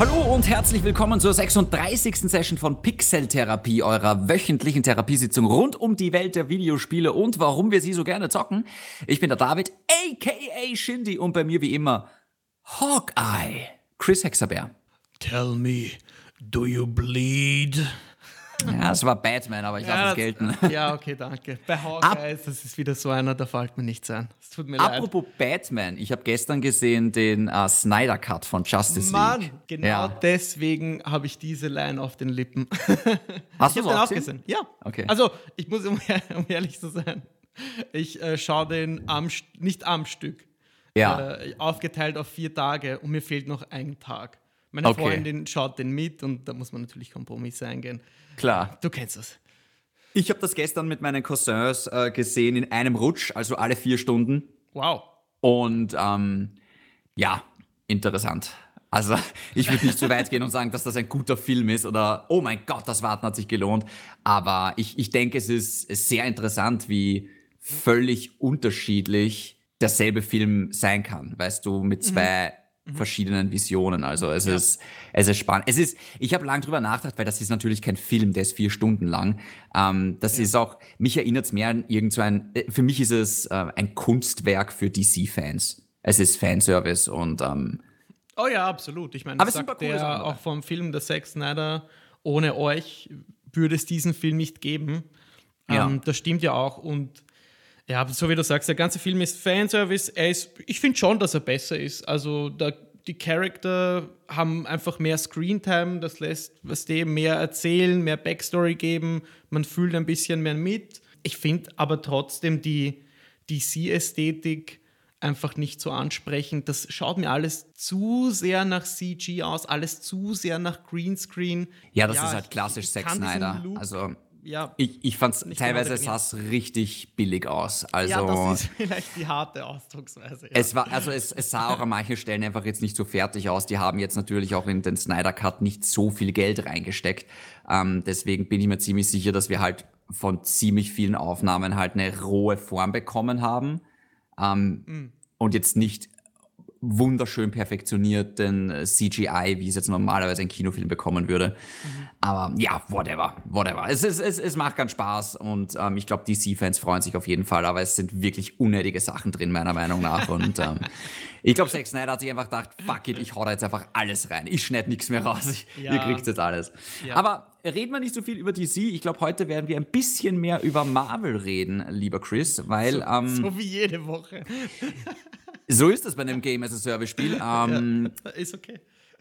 Hallo und herzlich willkommen zur 36. Session von Pixel Therapie, eurer wöchentlichen Therapiesitzung rund um die Welt der Videospiele und warum wir sie so gerne zocken. Ich bin der David, aka Shindy und bei mir wie immer Hawkeye, Chris Hexaber. Tell me, do you bleed? Ja, es war Batman, aber ich lasse es gelten. Ja, okay, danke. Bei Hawkeye ist das ist wieder so einer, da fällt mir nichts ein. Es tut mir Apropos leid. Batman, ich habe gestern gesehen den uh, Snyder Cut von Justice Mann, League. genau ja. deswegen habe ich diese Line auf den Lippen. Hast du auch auch gesehen? Ja. Okay. Also, ich muss, um, um ehrlich zu sein, ich äh, schaue den am, nicht am Stück. Ja. Äh, aufgeteilt auf vier Tage und mir fehlt noch ein Tag. Meine Okay. Freundin schaut den mit und da muss man natürlich Kompromisse eingehen. Klar. Du kennst das. Ich habe das gestern mit meinen Cousins äh, gesehen in einem Rutsch, also alle vier Stunden. Wow. Und ähm, ja, interessant. Also ich würde nicht so weit gehen und sagen, dass das ein guter Film ist oder oh mein Gott, das Warten hat sich gelohnt. Aber ich, ich denke, es ist sehr interessant, wie völlig unterschiedlich derselbe Film sein kann. Weißt du, mit zwei verschiedenen Visionen. Also es ist es ist spannend. Es ist, ich habe lange drüber nachgedacht, weil das ist natürlich kein Film, der ist vier Stunden lang. Ähm, das ist auch, mich erinnert es mehr an irgend so ein, äh, für mich ist es äh, ein Kunstwerk für DC-Fans. Es ist Fanservice und ähm, Oh ja, absolut. Ich meine, Aber sagt der Sachen dabei. auch vom Film der Zack Snyder, ohne euch würde es diesen Film nicht geben. Ja. Ähm, das stimmt ja auch. Und ja, so wie du sagst, der ganze Film ist Fanservice. Er ist, ich finde schon, dass er besser ist. Also da, die Charakter haben einfach mehr Screentime, das lässt was dem mehr erzählen, mehr Backstory geben, man fühlt ein bisschen mehr mit. Ich finde aber trotzdem die DC-Ästhetik einfach nicht so ansprechend. Das schaut mir alles zu sehr nach CG aus, alles zu sehr nach Greenscreen. ja, das ist ich- halt klassisch Zack Snyder. Also ja, ich, ich fand es teilweise genau sah es richtig billig aus. Also ja, das ist vielleicht die harte Ausdrucksweise. Ja. Es war, also es, es sah auch an manchen Stellen einfach jetzt nicht so fertig aus. Die haben jetzt natürlich auch in den Snyder Cut nicht so viel Geld reingesteckt. Ähm, deswegen bin ich mir ziemlich sicher, dass wir halt von ziemlich vielen Aufnahmen halt eine rohe Form bekommen haben. Ähm, Und jetzt nicht wunderschön perfektionierten äh, CGI, wie es jetzt normalerweise ein Kinofilm bekommen würde. Aber ja, whatever, whatever. Es, ist, es, es macht ganz Spaß und ähm, ich glaube, DC-Fans freuen sich auf jeden Fall, aber es sind wirklich unnötige Sachen drin, meiner Meinung nach. Und ähm, ich glaube, Zack Snyder hat sich einfach gedacht, fuck it, ich hau da jetzt einfach alles rein. Ich schneide nichts mehr raus. Ich, Ja. Ihr kriegt jetzt alles. Ja. Aber reden wir nicht so viel über DC. Ich glaube, heute werden wir ein bisschen mehr über Marvel reden, lieber Chris, weil ähm, so wie jede Woche. so ist es bei einem Game as a Service Spiel. Ähm, Ist okay.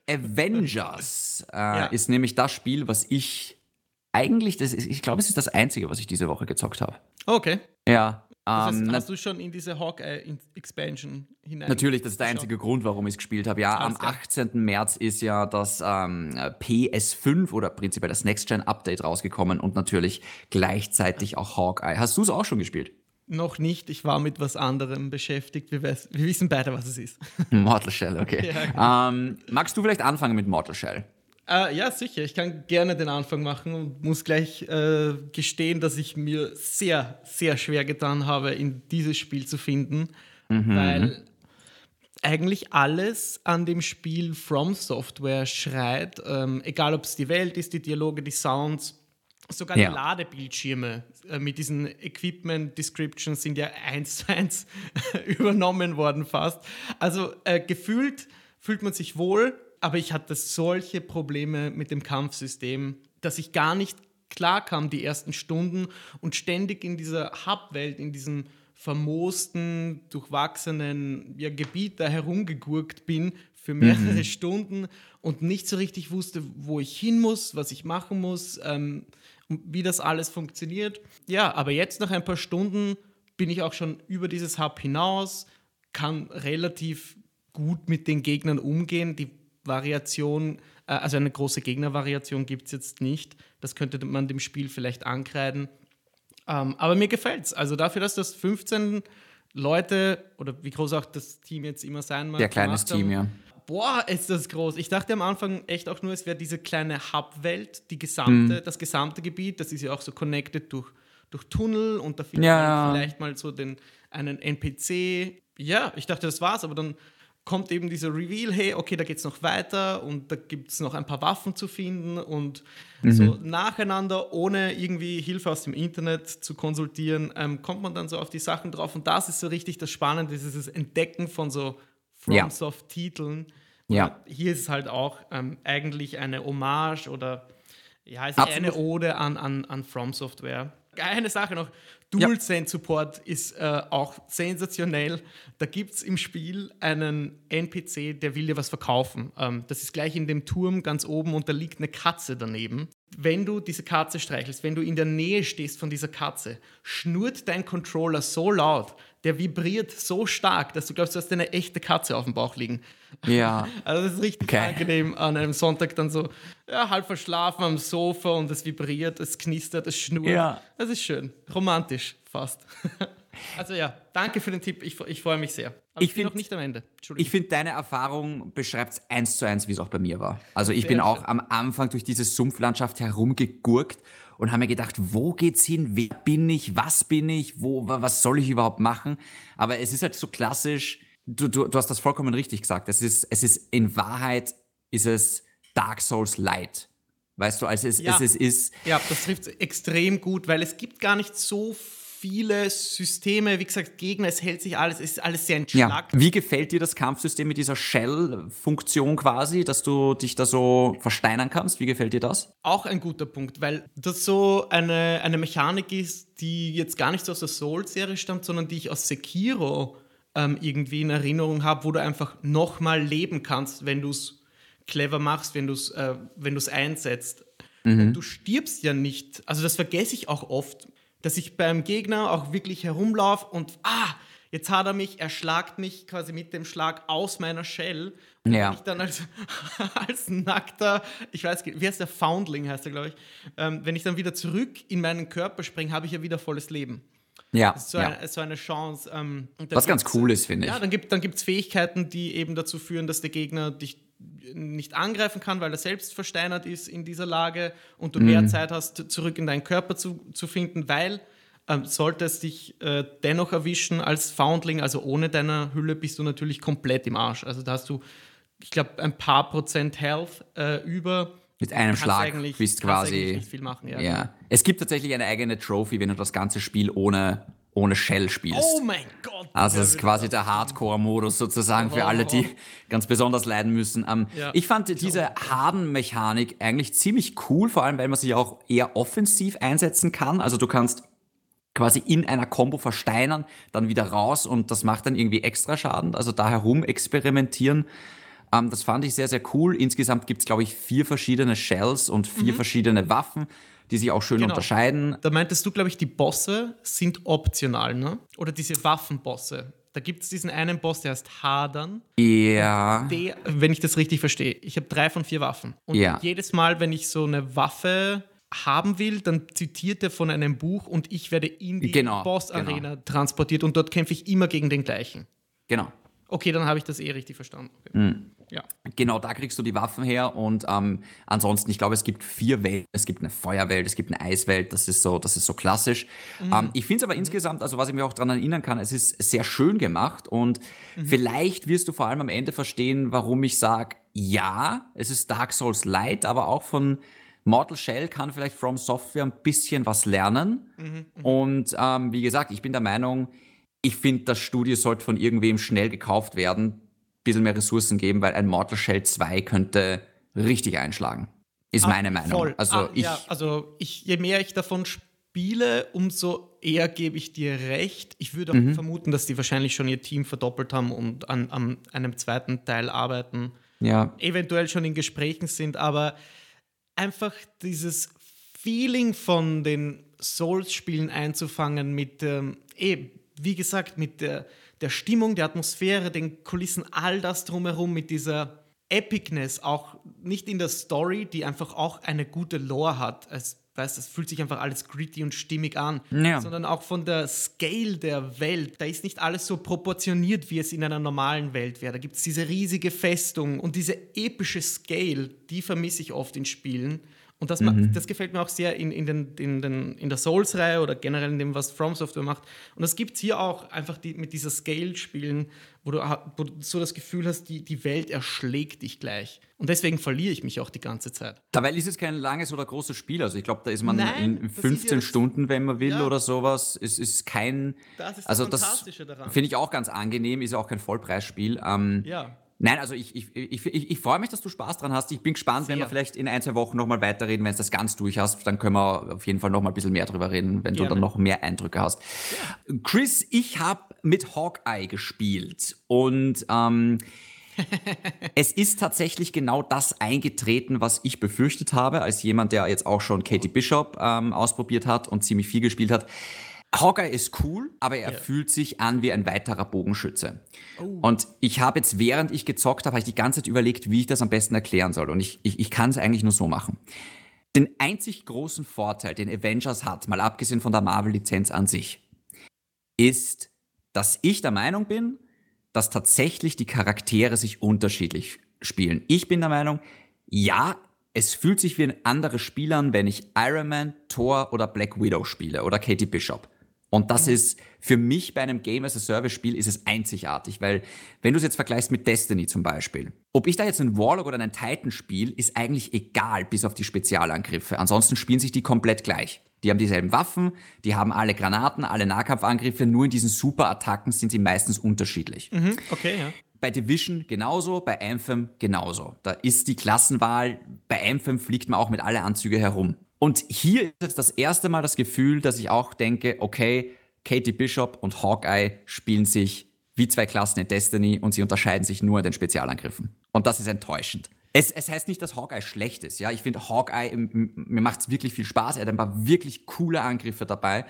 Avengers äh, Ja. ist nämlich das Spiel, was ich eigentlich, das ist, ich glaube, es ist das einzige, was ich diese Woche gezockt habe. Okay. Ja. Das ähm, heißt, na- hast du schon in diese Hawkeye-Expansion hinein? Natürlich, das ist der einzige geschaut? Grund, warum ich es gespielt habe. Ja, am Alles klar. 18. März ist ja das ähm, PS5 oder prinzipiell das Next-Gen-Update rausgekommen und natürlich gleichzeitig auch Hawkeye. Hast du es auch schon gespielt? Noch nicht. Ich war mit was anderem beschäftigt. Wir, weiß, wir wissen beide, was es ist. Mortal Shell, okay. Ja, genau. ähm, magst du vielleicht anfangen mit Mortal Shell? Äh, ja, sicher. Ich kann gerne den Anfang machen und muss gleich äh, gestehen, dass ich mir sehr, sehr schwer getan habe, in dieses Spiel zu finden, weil eigentlich alles an dem Spiel From Software schreit, ähm, egal ob es die Welt ist, die Dialoge, die Sounds, sogar Ja. die Ladebildschirme äh, mit diesen Equipment Descriptions sind ja eins zu eins übernommen worden fast. Also äh, gefühlt fühlt man sich wohl, aber ich hatte solche Probleme mit dem Kampfsystem, dass ich gar nicht klar kam die ersten Stunden und ständig in dieser Hub-Welt, in diesem vermoosten, durchwachsenen ja, Gebiet da herumgegurkt bin für mehrere Stunden und nicht so richtig wusste, wo ich hin muss, was ich machen muss, ähm, wie das alles funktioniert. Ja, aber jetzt nach ein paar Stunden bin ich auch schon über dieses Hub hinaus, kann relativ gut mit den Gegnern umgehen. Die Variation, äh, also eine große Gegnervariation gibt es jetzt nicht. Das könnte man dem Spiel vielleicht ankreiden. Ähm, aber mir gefällt es. Also dafür, dass das 15 Leute oder wie groß auch das Team jetzt immer sein mag. Sehr kleines haben, Team, ja. Boah, ist das groß. Ich dachte am Anfang echt auch nur, es wäre diese kleine Hub-Welt, die gesamte, Mhm. das gesamte Gebiet, das ist ja auch so connected durch, durch Tunnel und da findet Ja, man vielleicht mal so den einen NPC. Ja, ich dachte, das war's, aber dann kommt eben dieser Reveal, hey, okay, da geht's noch weiter und da gibt's noch ein paar Waffen zu finden und mhm. so nacheinander, ohne irgendwie Hilfe aus dem Internet zu konsultieren, ähm, kommt man dann so auf die Sachen drauf und das ist so richtig das Spannende, dieses Entdecken von so FromSoft-Titeln. Ja. Hier ist es halt auch ähm, eigentlich eine Hommage oder ja, es ist eine Ode an, an, an From Software. Eine Sache noch, DualSense-Support ist äh, auch sensationell. Da gibt es im Spiel einen NPC, der will dir was verkaufen. Ähm, das ist gleich in dem Turm ganz oben und da liegt eine Katze daneben. Wenn du diese Katze streichelst, wenn du in der Nähe stehst von dieser Katze, schnurrt dein Controller so laut, der vibriert so stark, dass du glaubst, du hast eine echte Katze auf dem Bauch liegen. Ja. Also das ist richtig okay. angenehm an einem Sonntag dann so ja, halb verschlafen am Sofa und es vibriert, es knistert, es schnurrt. Ja. Das ist schön. Romantisch fast. Also ja, danke für den Tipp. Ich, ich freue mich sehr. Aber ich, ich bin noch nicht am Ende. Ich finde, deine Erfahrung beschreibt es eins zu eins, wie es auch bei mir war. Also ich sehr bin auch am Anfang durch diese Sumpflandschaft herumgegurkt und habe mir gedacht, wo geht's hin? Wer bin ich? Was bin ich? Wo, was soll ich überhaupt machen? Aber es ist halt so klassisch. Du, du, du hast das vollkommen richtig gesagt. Es ist, es ist in Wahrheit ist es Dark Souls Light. Weißt du, also es, ja. es, es ist. Ja, das trifft extrem gut, weil es gibt gar nicht so viele Systeme, wie gesagt, Gegner, es hält sich alles, es ist alles sehr entschlackt. Ja. Wie gefällt dir das Kampfsystem mit dieser Shell-Funktion quasi, dass du dich da so versteinern kannst? Wie gefällt dir das? Auch ein guter Punkt, weil das so eine, eine Mechanik ist, die jetzt gar nicht so aus der Soul-Serie stammt, sondern die ich aus Sekiro ähm, irgendwie in Erinnerung habe, wo du einfach nochmal leben kannst, wenn du es clever machst, wenn du es äh, einsetzt. Mhm. Du stirbst ja nicht. Also das vergesse ich auch oft dass ich beim Gegner auch wirklich herumlaufe und ah, jetzt hat er mich, er schlagt mich quasi mit dem Schlag aus meiner Shell. Und ja. ich dann als, als nackter, ich weiß nicht, wie heißt der Foundling, heißt er, glaube ich, ähm, wenn ich dann wieder zurück in meinen Körper springe, habe ich ja wieder volles Leben. Ja. Das ist so, ja. Eine, so eine Chance. Ähm, Was ganz cool ist, finde ich. Ja, dann gibt es dann Fähigkeiten, die eben dazu führen, dass der Gegner dich nicht angreifen kann, weil er selbst versteinert ist in dieser Lage und du mhm. mehr Zeit hast, zurück in deinen Körper zu, zu finden, weil ähm, sollte es dich äh, dennoch erwischen als Foundling, also ohne deiner Hülle, bist du natürlich komplett im Arsch. Also da hast du, ich glaube, ein paar Prozent Health äh, über. Mit einem Schlag bist quasi. Nicht viel machen, ja. ja. Es gibt tatsächlich eine eigene Trophy, wenn du das ganze Spiel ohne ohne Shell spielst. Oh mein Gott! Also es ist quasi der Hardcore-Modus sozusagen für alle, die ganz besonders leiden müssen. Ähm, ja. Ich fand diese Harden-Mechanik eigentlich ziemlich cool, vor allem weil man sie auch eher offensiv einsetzen kann. Also du kannst quasi in einer Combo versteinern, dann wieder raus und das macht dann irgendwie extra Schaden. Also da herum experimentieren. Ähm, das fand ich sehr, sehr cool. Insgesamt gibt es, glaube ich, vier verschiedene Shells und vier mhm. verschiedene Waffen die sich auch schön genau. unterscheiden. Da meintest du, glaube ich, die Bosse sind optional, ne? Oder diese Waffenbosse. Da gibt es diesen einen Boss, der heißt Hadern. Ja. Der, wenn ich das richtig verstehe. Ich habe drei von vier Waffen. Und ja. jedes Mal, wenn ich so eine Waffe haben will, dann zitiert er von einem Buch und ich werde in die genau, Boss-Arena genau. transportiert und dort kämpfe ich immer gegen den gleichen. Genau. Okay, dann habe ich das eh richtig verstanden. Okay. Mhm. Ja. Genau, da kriegst du die Waffen her und ähm, ansonsten, ich glaube, es gibt vier Welten. Es gibt eine Feuerwelt, es gibt eine Eiswelt, das ist so, das ist so klassisch. Mhm. Ähm, ich finde es aber mhm. insgesamt, also was ich mir auch daran erinnern kann, es ist sehr schön gemacht und mhm. vielleicht wirst du vor allem am Ende verstehen, warum ich sage, ja, es ist Dark Souls Light, aber auch von Mortal Shell kann vielleicht From Software ein bisschen was lernen. Mhm. mhm. Und ähm, wie gesagt, ich bin der Meinung, ich finde, das Studio sollte von irgendwem schnell gekauft werden, bisschen mehr Ressourcen geben, weil ein Mortal Shell 2 könnte richtig einschlagen. Ist ah, meine Meinung. Voll. Also, ah, ich, ja, also ich, je mehr ich davon spiele, umso eher gebe ich dir recht. Ich würde mhm. vermuten, dass die wahrscheinlich schon ihr Team verdoppelt haben und an, an einem zweiten Teil arbeiten. Ja. Eventuell schon in Gesprächen sind, aber einfach dieses Feeling von den Souls-Spielen einzufangen mit, ähm, eh, wie gesagt, mit der der Stimmung, der Atmosphäre, den Kulissen, all das drumherum mit dieser Epicness, auch nicht in der Story, die einfach auch eine gute Lore hat. Es, weißt, es fühlt sich einfach alles gritty und stimmig an, ja. sondern auch von der Scale der Welt. Da ist nicht alles so proportioniert, wie es in einer normalen Welt wäre. Da gibt es diese riesige Festung und diese epische Scale, die vermisse ich oft in Spielen. Und das, mhm. das gefällt mir auch sehr in, in, den, in, den, in der Souls-Reihe oder generell in dem, was From Software macht. Und das gibt es hier auch einfach die, mit dieser Scale-Spielen, wo du, wo du so das Gefühl hast, die, die Welt erschlägt dich gleich. Und deswegen verliere ich mich auch die ganze Zeit. Dabei ist es kein langes oder großes Spiel. Also ich glaube, da ist man Nein, in 15 Stunden, wenn man will ja. oder sowas. Es ist kein. Das ist das also Fantastische das daran. Finde ich auch ganz angenehm, ist ja auch kein Vollpreisspiel. Ähm, ja. Nein, also ich, ich, ich, ich, ich freue mich, dass du Spaß dran hast. Ich bin gespannt, Sehr. wenn wir vielleicht in ein, zwei Wochen nochmal weiterreden, wenn es das ganz durch hast. Dann können wir auf jeden Fall nochmal ein bisschen mehr drüber reden, wenn Gerne. du dann noch mehr Eindrücke hast. Chris, ich habe mit Hawkeye gespielt und ähm, es ist tatsächlich genau das eingetreten, was ich befürchtet habe, als jemand, der jetzt auch schon Katie Bishop ähm, ausprobiert hat und ziemlich viel gespielt hat. Hawkeye ist cool, aber er ja. fühlt sich an wie ein weiterer Bogenschütze. Oh. Und ich habe jetzt, während ich gezockt habe, habe ich die ganze Zeit überlegt, wie ich das am besten erklären soll. Und ich, ich, ich kann es eigentlich nur so machen. Den einzig großen Vorteil, den Avengers hat, mal abgesehen von der Marvel-Lizenz an sich, ist, dass ich der Meinung bin, dass tatsächlich die Charaktere sich unterschiedlich spielen. Ich bin der Meinung, ja, es fühlt sich wie ein anderer Spieler an, wenn ich Iron Man, Thor oder Black Widow spiele oder Katie Bishop. Und das ist für mich bei einem Game as a Service Spiel ist es einzigartig, weil wenn du es jetzt vergleichst mit Destiny zum Beispiel, ob ich da jetzt einen Warlock oder einen Titan spiele, ist eigentlich egal, bis auf die Spezialangriffe. Ansonsten spielen sich die komplett gleich. Die haben dieselben Waffen, die haben alle Granaten, alle Nahkampfangriffe, nur in diesen Super-Attacken sind sie meistens unterschiedlich. Mhm, okay, ja. Bei Division genauso, bei Anthem genauso. Da ist die Klassenwahl, bei Anthem fliegt man auch mit alle Anzüge herum. Und hier ist jetzt das erste Mal das Gefühl, dass ich auch denke, okay, Katie Bishop und Hawkeye spielen sich wie zwei Klassen in Destiny und sie unterscheiden sich nur in den Spezialangriffen. Und das ist enttäuschend. Es, es heißt nicht, dass Hawkeye schlecht ist. Ja, ich finde Hawkeye, mir macht es wirklich viel Spaß. Er hat ein paar wirklich coole Angriffe dabei.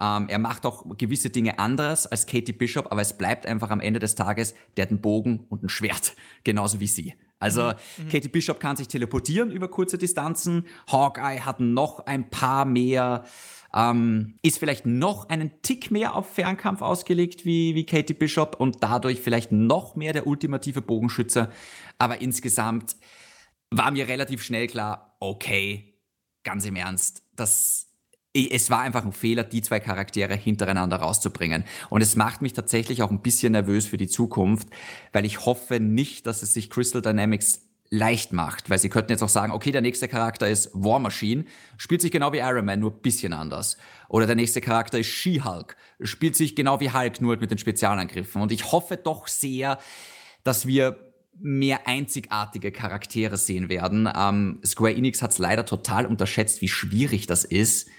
Ähm, er macht auch gewisse Dinge anders als Katie Bishop, aber es bleibt einfach am Ende des Tages, der hat einen Bogen und ein Schwert, genauso wie sie. Also mhm. Katie Bishop kann sich teleportieren über kurze Distanzen. Hawkeye hat noch ein paar mehr, ähm, ist vielleicht noch einen Tick mehr auf Fernkampf ausgelegt wie, wie Katie Bishop und dadurch vielleicht noch mehr der ultimative Bogenschütze. Aber insgesamt war mir relativ schnell klar, okay, ganz im Ernst, das es war einfach ein Fehler, die zwei Charaktere hintereinander rauszubringen. Und es macht mich tatsächlich auch ein bisschen nervös für die Zukunft, weil ich hoffe nicht, dass es sich Crystal Dynamics leicht macht, weil sie könnten jetzt auch sagen, okay, der nächste Charakter ist War Machine, spielt sich genau wie Iron Man, nur ein bisschen anders. Oder der nächste Charakter ist She-Hulk, spielt sich genau wie Hulk, nur mit den Spezialangriffen. Und ich hoffe doch sehr, dass wir mehr einzigartige Charaktere sehen werden. Ähm, Square Enix hat es leider total unterschätzt, wie schwierig das ist,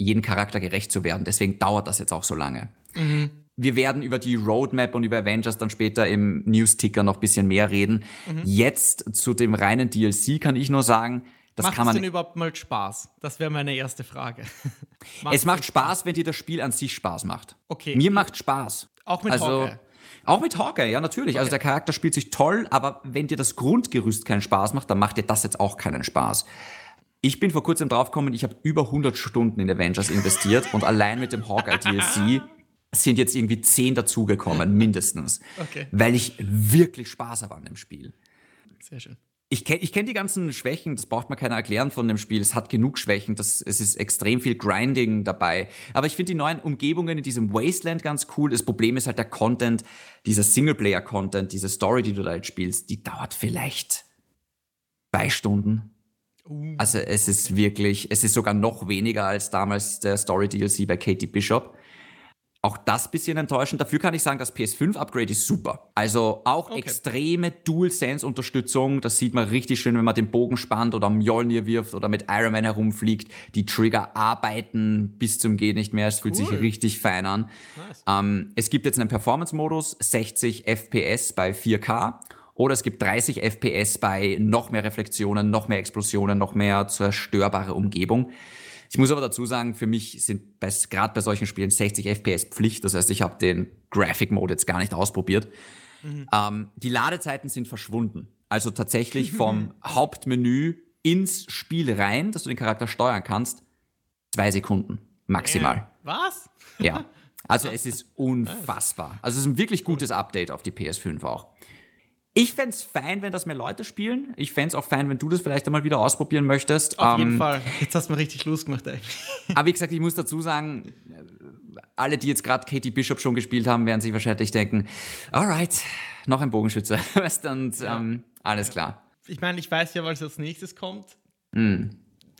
jeden Charakter gerecht zu werden. Deswegen dauert das jetzt auch so lange. Mhm. Wir werden über die Roadmap und über Avengers dann später im News-Ticker noch ein bisschen mehr reden. Mhm. Jetzt zu dem reinen DLC kann ich nur sagen, das macht kann man. Macht es denn überhaupt mal Spaß? Das wäre meine erste Frage. es macht Spaß, wenn dir das Spiel an sich Spaß macht. Okay. Mir macht Spaß. Auch mit also, Hawkeye. Auch mit Hawkeye, ja, natürlich. Also okay. Also der Charakter spielt sich toll, aber wenn dir das Grundgerüst keinen Spaß macht, dann macht dir das jetzt auch keinen Spaß. Ich bin vor kurzem draufgekommen, ich habe über 100 Stunden in Avengers investiert und allein mit dem Hawkeye DLC sind jetzt irgendwie 10 dazugekommen, mindestens. Okay. Weil ich wirklich Spaß habe an dem Spiel. Sehr schön. Ich kenne ich kenn die ganzen Schwächen, das braucht man keiner erklären von dem Spiel. Es hat genug Schwächen, das, es ist extrem viel Grinding dabei. Aber ich finde die neuen Umgebungen in diesem Wasteland ganz cool. Das Problem ist halt der Content, dieser Singleplayer-Content, diese Story, die du da jetzt spielst, die dauert vielleicht zwei Stunden, Uh. Also es ist wirklich, es ist sogar noch weniger als damals der Story DLC bei Katie Bishop. Auch das bisschen enttäuschend. Dafür kann ich sagen, das PS5-Upgrade ist super. Also auch okay. extreme Dual-Sense-Unterstützung. Das sieht man richtig schön, wenn man den Bogen spannt oder Mjolnir wirft oder mit Iron Man herumfliegt. Die Trigger arbeiten bis zum Gehen nicht mehr. Es fühlt cool. sich richtig fein an. Nice. Ähm, es gibt jetzt einen Performance-Modus, 60 FPS bei 4K oder es gibt 30 FPS bei noch mehr Reflexionen, noch mehr Explosionen, noch mehr zerstörbare Umgebung. Ich muss aber dazu sagen, für mich sind gerade bei solchen Spielen 60 FPS Pflicht. Das heißt, ich habe den Graphic Mode jetzt gar nicht ausprobiert. Mhm. Ähm, die Ladezeiten sind verschwunden. Also tatsächlich vom Hauptmenü ins Spiel rein, dass du den Charakter steuern kannst, zwei Sekunden maximal. Äh, was? Ja. Also es ist unfassbar. Also es ist ein wirklich gutes Update auf die PS5 auch. Ich fände es fein, wenn das mehr Leute spielen. Ich fände es auch fein, wenn du das vielleicht einmal wieder ausprobieren möchtest. Auf ähm, jeden Fall. Jetzt hast du mir richtig Lust gemacht, ey. Aber wie gesagt, ich muss dazu sagen, alle, die jetzt gerade Katie Bishop schon gespielt haben, werden sich wahrscheinlich denken, alright, noch ein Bogenschütze. Und ähm, alles klar. Ich meine, ich weiß ja, was als nächstes kommt. Mm.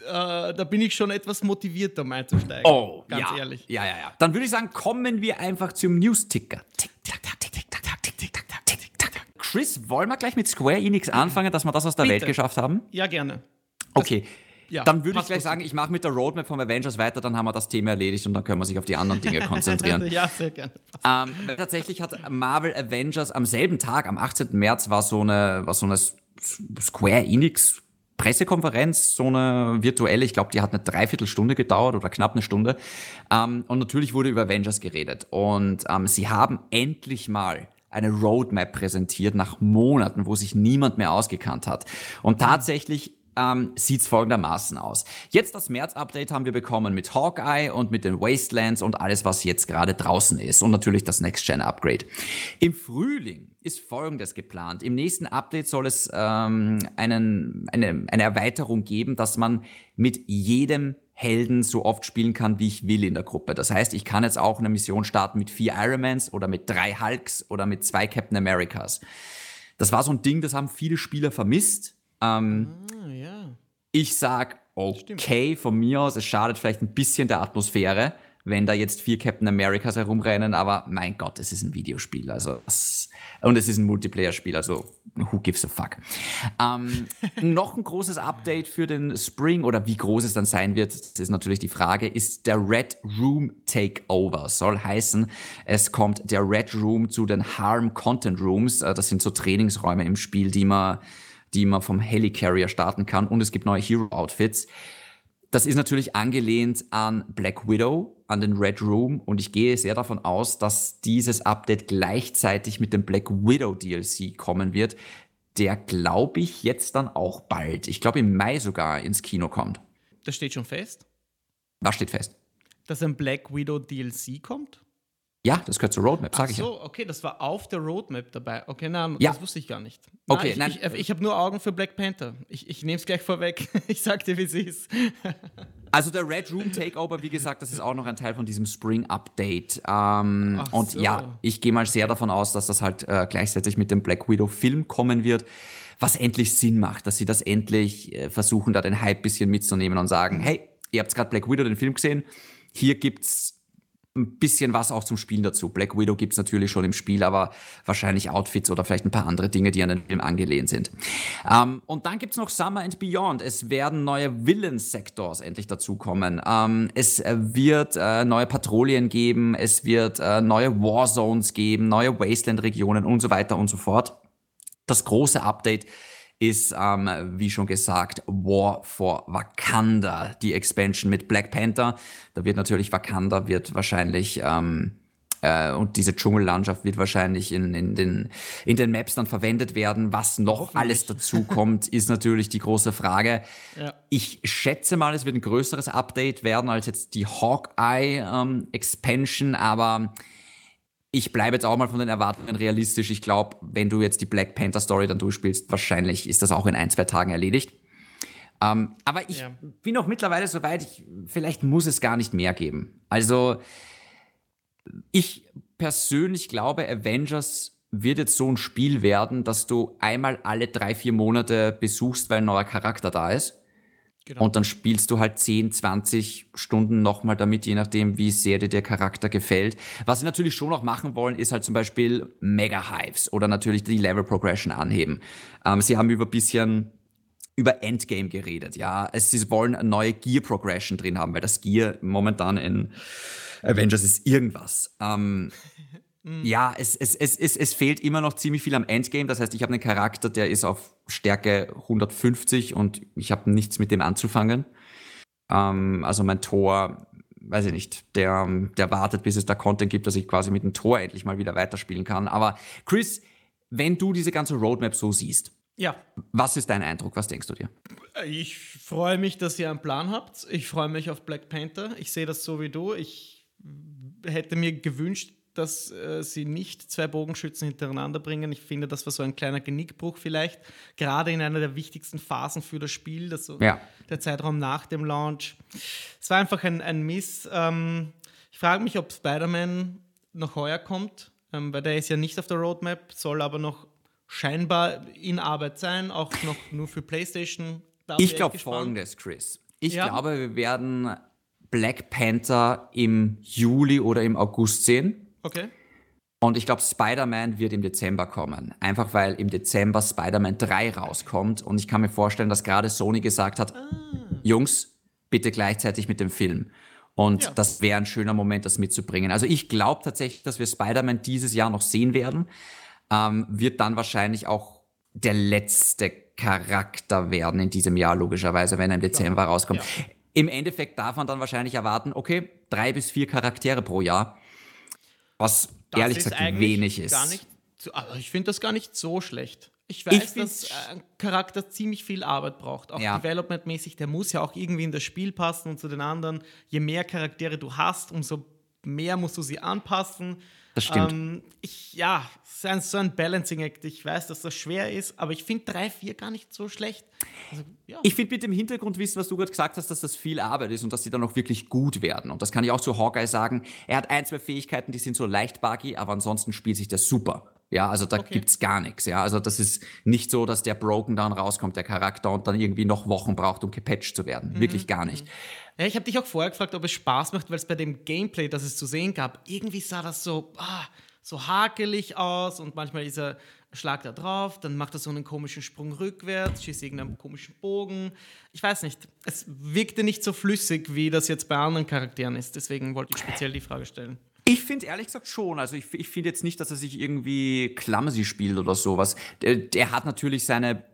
Äh, da bin ich schon etwas motivierter, um einzusteigen. Oh, ganz ja. ehrlich. Ja, ja, ja. Dann würde ich sagen, kommen wir einfach zum News-Ticker. Tick, tack, tack, Chris, wollen wir gleich mit Square Enix anfangen, dass wir das aus der Bitte. Welt geschafft haben? Ja, gerne. Okay. Ja, dann würde ich gleich sagen, ich mache mit der Roadmap von Avengers weiter, dann haben wir das Thema erledigt und dann können wir sich auf die anderen Dinge konzentrieren. ja, sehr gerne. Ähm, tatsächlich hat Marvel Avengers am selben Tag, am 18. März, war so eine, war so eine Square Enix Pressekonferenz, so eine virtuelle, ich glaube, die hat eine Dreiviertelstunde gedauert oder knapp eine Stunde. Ähm, und natürlich wurde über Avengers geredet. Und ähm, sie haben endlich mal eine Roadmap präsentiert nach Monaten, wo sich niemand mehr ausgekannt hat. Und tatsächlich ähm, sieht es folgendermaßen aus. Jetzt das März-Update haben wir bekommen mit Hawkeye und mit den Wastelands und alles, was jetzt gerade draußen ist. Und natürlich das Next-Gen-Upgrade. Im Frühling ist Folgendes geplant. Im nächsten Update soll es ähm, einen, eine, eine Erweiterung geben, dass man mit jedem Helden so oft spielen kann, wie ich will in der Gruppe. Das heißt, ich kann jetzt auch eine Mission starten mit vier Ironmans oder mit drei Hulks oder mit zwei Captain Americas. Das war so ein Ding, das haben viele Spieler vermisst. Ähm, ah, ja. Ich sag, okay, von mir aus, es schadet vielleicht ein bisschen der Atmosphäre, wenn da jetzt vier Captain Americas herumrennen, aber mein Gott, es ist ein Videospiel, also und es ist ein Multiplayer-Spiel, also who gives a fuck. Ähm, noch ein großes Update für den Spring oder wie groß es dann sein wird, das ist natürlich die Frage, ist der Red Room Takeover. Soll heißen, es kommt der Red Room zu den Harm Content Rooms. Äh, das sind so Trainingsräume im Spiel, die man, die man vom Helicarrier starten kann und es gibt neue Hero Outfits. Das ist natürlich angelehnt an Black Widow, an den Red Room und ich gehe sehr davon aus, dass dieses Update gleichzeitig mit dem Black Widow DLC kommen wird, der glaube ich jetzt dann auch bald, ich glaube im Mai sogar ins Kino kommt. Das steht schon fest? Was steht fest? Dass ein Black Widow DLC kommt? Ja, das gehört zur Roadmap, sag Ach ich so, ja. okay, das war auf der Roadmap dabei. Okay, nein, ja. das wusste ich gar nicht. Nein, okay, ich, nein. Ich, ich habe nur Augen für Black Panther. Ich, ich nehme es gleich vorweg. ich sag dir, wie es ist. also der Red Room Takeover, wie gesagt, das ist auch noch ein Teil von diesem Spring Update. Ähm, und so. ja, ich gehe mal sehr davon aus, dass das halt äh, gleichzeitig mit dem Black Widow Film kommen wird was endlich Sinn macht, dass sie das endlich äh, versuchen, da den Hype bisschen mitzunehmen und sagen, hey, ihr habt gerade Black Widow den Film gesehen, hier gibt's ein bisschen was auch zum Spielen dazu. Black Widow gibt's natürlich schon im Spiel, aber wahrscheinlich Outfits oder vielleicht ein paar andere Dinge, die an den Film angelehnt sind. Ähm, und dann gibt's noch Summer and Beyond. Es werden neue Villain-Sectors endlich dazukommen. Ähm, es wird äh, neue Patrouillen geben, es wird äh, neue Warzones geben, neue Wasteland-Regionen und so weiter und so fort. Das große Update ist, ähm, wie schon gesagt, War for Wakanda, die Expansion mit Black Panther. Da wird natürlich Wakanda, wird wahrscheinlich ähm, äh, und diese Dschungellandschaft wird wahrscheinlich in, in, den, in den Maps dann verwendet werden. Was noch alles dazu kommt, ist natürlich die große Frage. Ja. Ich schätze mal, es wird ein größeres Update werden als jetzt die Hawkeye ähm, Expansion, aber ich bleibe jetzt auch mal von den Erwartungen realistisch. Ich glaube, wenn du jetzt die Black Panther Story dann durchspielst, wahrscheinlich ist das auch in ein, zwei Tagen erledigt. Ähm, aber ich ja. bin auch mittlerweile so weit, ich, vielleicht muss es gar nicht mehr geben. Also, ich persönlich glaube, Avengers wird jetzt so ein Spiel werden, dass du einmal alle drei, vier Monate besuchst, weil ein neuer Charakter da ist. Genau. Und dann spielst du halt 10, 20 Stunden nochmal damit, je nachdem, wie sehr dir der Charakter gefällt. Was sie natürlich schon noch machen wollen, ist halt zum Beispiel Mega Hives oder natürlich die Level Progression anheben. Ähm, sie haben über bisschen über Endgame geredet, ja. Es, sie wollen eine neue Gear Progression drin haben, weil das Gear momentan in Avengers ist irgendwas. Ähm, Mhm. Ja, es, es, es, es, es fehlt immer noch ziemlich viel am Endgame. Das heißt, ich habe einen Charakter, der ist auf Stärke 150 und ich habe nichts mit dem anzufangen. Ähm, also mein Tor, weiß ich nicht, der, der wartet, bis es da Content gibt, dass ich quasi mit dem Tor endlich mal wieder weiterspielen kann. Aber Chris, wenn du diese ganze Roadmap so siehst, ja. Was ist dein Eindruck? Was denkst du dir? Ich freue mich, dass ihr einen Plan habt. Ich freue mich auf Black Panther. Ich sehe das so wie du. Ich hätte mir gewünscht, dass äh, sie nicht zwei Bogenschützen hintereinander bringen. Ich finde, das war so ein kleiner Genickbruch vielleicht, gerade in einer der wichtigsten Phasen für das Spiel, das so Ja. der Zeitraum nach dem Launch. Es war einfach ein, ein Miss. Ähm, ich frage mich, ob Spider-Man noch heuer kommt, ähm, weil der ist ja nicht auf der Roadmap, soll aber noch scheinbar in Arbeit sein, auch noch nur für PlayStation. Da Ich glaube folgendes, Chris. Ich Ja. glaube, wir werden Black Panther im Juli oder im August sehen. Okay. Und ich glaube, Spider-Man wird im Dezember kommen. Einfach weil im Dezember Spider-Man 3 rauskommt. Und ich kann mir vorstellen, dass gerade Sony gesagt hat, Ah. Jungs, bitte gleichzeitig mit dem Film. Und Ja. das wäre ein schöner Moment, das mitzubringen. Also ich glaube tatsächlich, dass wir Spider-Man dieses Jahr noch sehen werden. Ähm, wird dann wahrscheinlich auch der letzte Charakter werden in diesem Jahr, logischerweise, wenn er im Dezember rauskommt. Ja. Im Endeffekt darf man dann wahrscheinlich erwarten, okay, drei bis vier Charaktere pro Jahr. Was Das ehrlich gesagt wenig ist. So- aber ich finde das gar nicht so schlecht. Ich weiß, Ich dass ein Charakter ziemlich viel Arbeit braucht. Auch Ja. developmentmäßig, der muss ja auch irgendwie in das Spiel passen und zu den anderen. Je mehr Charaktere du hast, umso mehr musst du sie anpassen. Das stimmt. Ähm, ich, ja, es ist ein, so ein Balancing Act. Ich weiß, dass das schwer ist, aber ich finde 3, 4 gar nicht so schlecht. Also, ja. Ich finde mit dem Hintergrundwissen, was du gerade gesagt hast, dass das viel Arbeit ist und dass die dann auch wirklich gut werden. Und das kann ich auch zu Hawkeye sagen. Er hat ein, zwei Fähigkeiten, die sind so leicht buggy, aber ansonsten spielt sich das super. Ja, also da Okay. gibt's gar nichts. Ja, also das ist nicht so, dass der Broken dann rauskommt, der Charakter, und dann irgendwie noch Wochen braucht, um gepatcht zu werden. Mhm. Wirklich gar nicht. Ja, ich habe dich auch vorher gefragt, ob es Spaß macht, weil es bei dem Gameplay, das es zu sehen gab, irgendwie sah das so, ah, so hakelig aus und manchmal dieser Schlag da drauf, dann macht er so einen komischen Sprung rückwärts, schießt irgendeinen komischen Bogen. Ich weiß nicht, es wirkte nicht so flüssig, wie das jetzt bei anderen Charakteren ist. Deswegen wollte ich speziell die Frage stellen. Ich finde ehrlich gesagt schon. Also ich, ich finde jetzt nicht, dass er sich irgendwie clumsy spielt oder sowas. Der, der hat natürlich seine.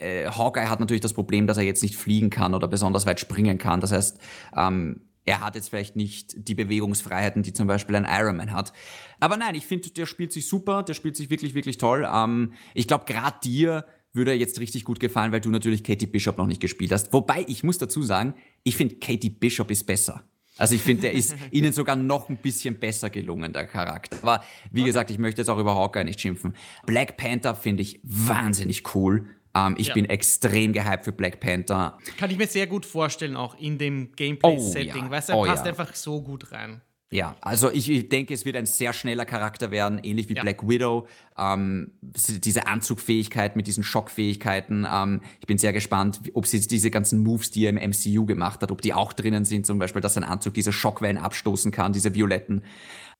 Äh, Hawkeye hat natürlich das Problem, dass er jetzt nicht fliegen kann oder besonders weit springen kann. Das heißt, ähm, er hat jetzt vielleicht nicht die Bewegungsfreiheiten, die zum Beispiel ein Iron Man hat. Aber nein, ich finde, der spielt sich super, der spielt sich wirklich, wirklich toll. Ähm, ich glaube, gerade dir würde er jetzt richtig gut gefallen, weil du natürlich Katie Bishop noch nicht gespielt hast. Wobei, ich muss dazu sagen, ich finde, Katie Bishop ist besser. Also ich finde, der ist ihnen sogar noch ein bisschen besser gelungen, der Charakter. Aber wie gesagt, ich möchte jetzt auch über Hawkeye nicht schimpfen. Black Panther finde ich wahnsinnig cool. Ähm, ich Ja. bin extrem gehypt für Black Panther. Kann ich mir sehr gut vorstellen, auch in dem Gameplay-Setting. ja. Weißt du, er Oh, passt ja. einfach so gut rein. Ja, also ich, ich denke, es wird ein sehr schneller Charakter werden, ähnlich wie Ja. Black Widow. Ähm, diese Anzugfähigkeit mit diesen Schockfähigkeiten. Ähm, ich bin sehr gespannt, ob sie diese ganzen Moves, die er im MCU gemacht hat, ob die auch drinnen sind, zum Beispiel, dass sein Anzug diese Schockwellen abstoßen kann, diese violetten.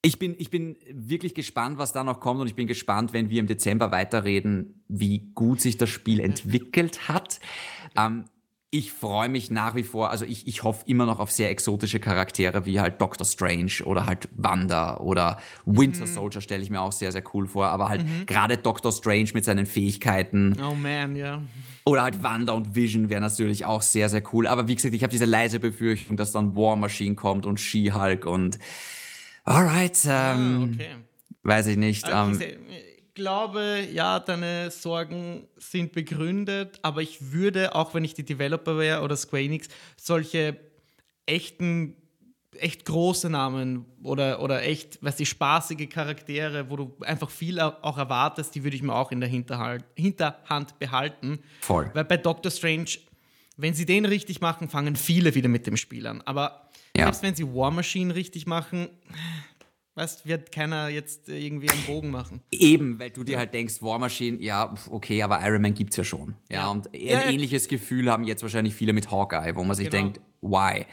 Ich bin, ich bin wirklich gespannt, was da noch kommt und ich bin gespannt, wenn wir im Dezember weiterreden, wie gut sich das Spiel entwickelt hat. Ähm, ich freue mich nach wie vor, also ich, ich hoffe immer noch auf sehr exotische Charaktere wie halt Doctor Strange oder halt Wanda oder Winter Soldier stelle ich mir auch sehr, sehr cool vor, aber halt gerade Doctor Strange mit seinen Fähigkeiten Oh man, ja. oder halt Wanda und Vision wäre natürlich auch sehr, sehr cool. Aber wie gesagt, ich habe diese leise Befürchtung, dass dann War Machine kommt und She-Hulk und alright, ähm, Ah, okay. weiß ich nicht. Also Ähm, ich ich glaube, ja, deine Sorgen sind begründet, aber ich würde, auch wenn ich die Developer wäre oder Square Enix, solche echten, echt große Namen oder, oder echt, was die spaßige Charaktere, wo du einfach viel au- auch erwartest, die würde ich mir auch in der Hinterhalt, Hinterhand behalten. Voll. Weil bei Doctor Strange, wenn sie den richtig machen, fangen viele wieder mit dem Spiel an. Aber Ja. selbst wenn sie War Machine richtig machen, weißt, wird keiner jetzt irgendwie einen Bogen machen. Eben, weil du dir halt denkst, War Machine, ja, okay, aber Iron Man gibt's ja schon. Ja, Ja. und ein Ja, ähnliches Gefühl haben jetzt wahrscheinlich viele mit Hawkeye, wo man sich Genau. denkt, why?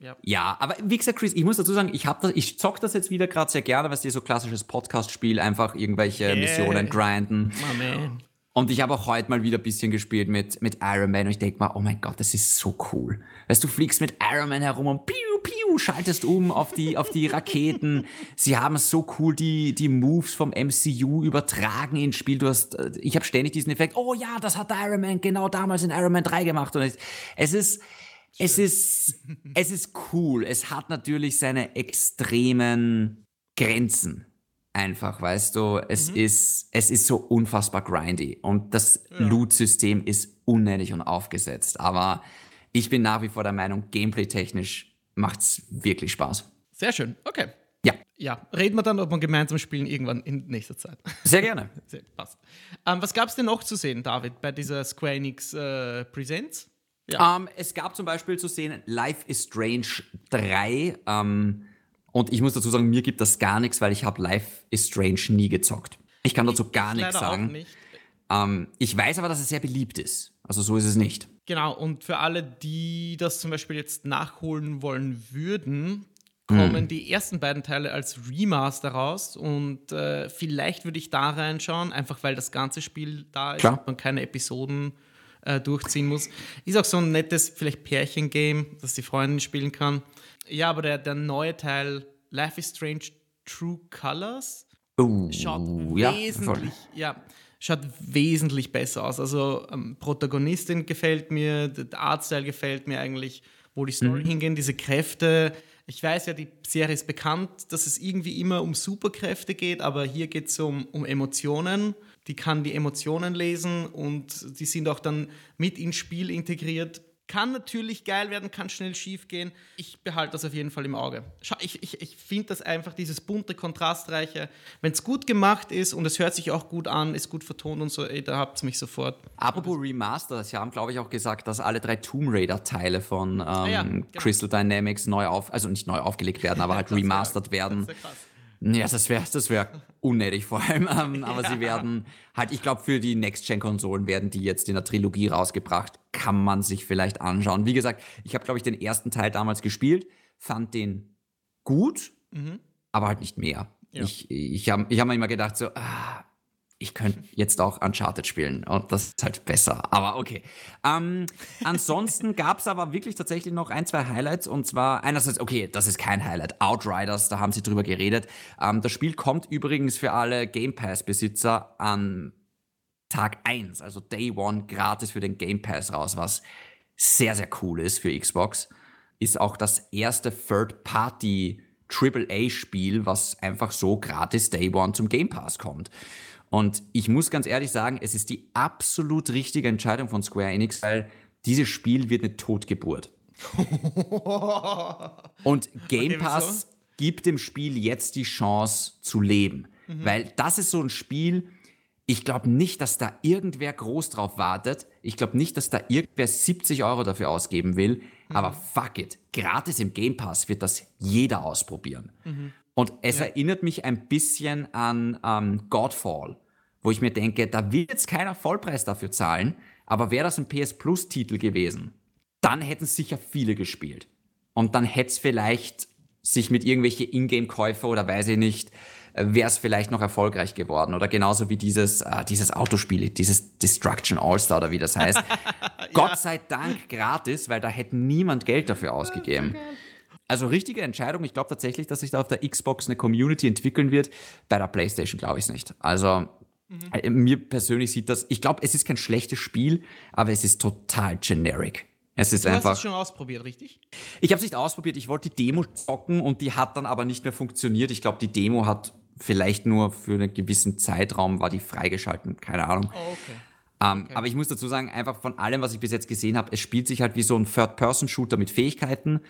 Ja. Ja, aber wie gesagt, Chris, ich muss dazu sagen, ich, hab das, ich zock das jetzt wieder gerade sehr gerne, weil es so klassisches Podcast-Spiel, einfach irgendwelche Yeah. Missionen grinden. Oh man. Und ich habe auch heute mal wieder ein bisschen gespielt mit, mit Iron Man und ich denke mal, oh mein Gott, das ist so cool. Weißt du, fliegst mit Iron Man herum und piu, piu, schaltest um auf die, auf die Raketen. Sie haben so cool die, die Moves vom MCU übertragen ins Spiel. Du hast, äh, ich habe ständig diesen Effekt, oh ja, das hat Iron Man genau damals in Iron Man 3 gemacht. Und es, es ist, es ist, es ist cool. Es hat natürlich seine extremen Grenzen einfach, weißt du, es ist, es ist so unfassbar grindy und das Loot-System ist unnötig und aufgesetzt, aber ich bin nach wie vor der Meinung, gameplay-technisch macht's wirklich Spaß. Sehr schön. Okay. Ja. Ja, reden wir dann, ob wir gemeinsam spielen irgendwann in nächster Zeit. Sehr gerne. Sehr, passt. Ähm, was gab es denn noch zu sehen, David, bei dieser Square Enix äh, Presents? Ja. Ähm, es gab zum Beispiel zu sehen Life is Strange 3. Ähm, und ich muss dazu sagen, mir gibt das gar nichts, weil ich habe Life is Strange nie gezockt. Ich kann dazu gar nichts sagen. Nicht. Ähm, ich weiß aber, dass es sehr beliebt ist. Also so ist es nicht. Genau, und für alle, die das zum Beispiel jetzt nachholen wollen würden, kommen hm. die ersten beiden Teile als Remaster raus und äh, vielleicht würde ich da reinschauen, einfach weil das ganze Spiel da ist Klar. und man keine Episoden äh, durchziehen muss. Ist auch so ein nettes, vielleicht Pärchen-Game, das die Freundin spielen kann. Ja, aber der, der neue Teil, Life is Strange True Colors, uh, schaut ja, wesentlich, ja, schaut wesentlich besser aus. Also ähm, Protagonistin gefällt mir, der Artstyle gefällt mir eigentlich, wo die Story mhm. hingeht, diese Kräfte. Ich weiß ja, die Serie ist bekannt, dass es irgendwie immer um Superkräfte geht, aber hier geht es um, um Emotionen. Die kann die Emotionen lesen und die sind auch dann mit ins Spiel integriert. Kann natürlich geil werden, kann schnell schief gehen. Ich behalte das auf jeden Fall im Auge. Ich, ich, ich finde das einfach, dieses bunte, kontrastreiche, wenn es gut gemacht ist und es hört sich auch gut an, ist gut vertont und so, ey, da habt ihr mich sofort. Apropos Remaster, sie haben, glaube ich, auch gesagt, dass alle drei Tomb Raider-Teile von ähm, ah ja, genau. Crystal Dynamics neu auf, also nicht neu aufgelegt werden, aber halt remastert wär, werden. Das krass. Ja, das wäre das wär unnötig vor allem. Ähm, aber ja. sie werden halt, ich glaube, für die Next-Gen-Konsolen werden die jetzt in der Trilogie rausgebracht. Kann man sich vielleicht anschauen. Wie gesagt, ich habe, glaube ich, den ersten Teil damals gespielt, fand den gut, mhm. aber halt nicht mehr. Ja. Ich, ich habe ich hab mir immer gedacht, so, ah, ich könnte jetzt auch Uncharted spielen und das ist halt besser. Aber okay. Ähm, ansonsten gab es aber wirklich tatsächlich noch ein, zwei Highlights und zwar einerseits, okay, das ist kein Highlight, Outriders, da haben sie drüber geredet. Ähm, das Spiel kommt übrigens für alle Game Pass-Besitzer an Tag 1, also Day One, gratis für den Game Pass raus, was sehr, sehr cool ist für Xbox. Ist auch das erste Third-Party AAA-Spiel, was einfach so gratis Day One zum Game Pass kommt. Und ich muss ganz ehrlich sagen, es ist die absolut richtige Entscheidung von Square Enix, weil dieses Spiel wird eine Totgeburt. Und Game Pass gibt dem Spiel jetzt die Chance zu leben. Mhm. Weil das ist so ein Spiel, ich glaube nicht, dass da irgendwer groß drauf wartet. Ich glaube nicht, dass da irgendwer 70 Euro dafür ausgeben will. Mhm. Aber fuck it. Gratis im Game Pass wird das jeder ausprobieren. Mhm. Und es ja. erinnert mich ein bisschen an ähm, Godfall wo ich mir denke, da will jetzt keiner Vollpreis dafür zahlen, aber wäre das ein PS Plus-Titel gewesen, dann hätten es sicher viele gespielt. Und dann hätte es vielleicht sich mit irgendwelche Ingame-Käufer oder weiß ich nicht, äh, wäre es vielleicht noch erfolgreich geworden. Oder genauso wie dieses, äh, dieses Autospiel, dieses Destruction All-Star oder wie das heißt. ja. Gott sei Dank gratis, weil da hätte niemand Geld dafür ausgegeben. Also richtige Entscheidung. Ich glaube tatsächlich, dass sich da auf der Xbox eine Community entwickeln wird. Bei der PlayStation glaube ich es nicht. Also Mhm. Mir persönlich sieht das, ich glaube, es ist kein schlechtes Spiel, aber es ist total generic. Es ist du einfach. hast es schon ausprobiert, richtig? Ich habe es nicht ausprobiert. Ich wollte die Demo zocken und die hat dann aber nicht mehr funktioniert. Ich glaube, die Demo hat vielleicht nur für einen gewissen Zeitraum war die freigeschalten. Keine Ahnung. Oh, okay. Ähm, okay. Aber ich muss dazu sagen, einfach von allem, was ich bis jetzt gesehen habe, es spielt sich halt wie so ein Third-Person-Shooter mit Fähigkeiten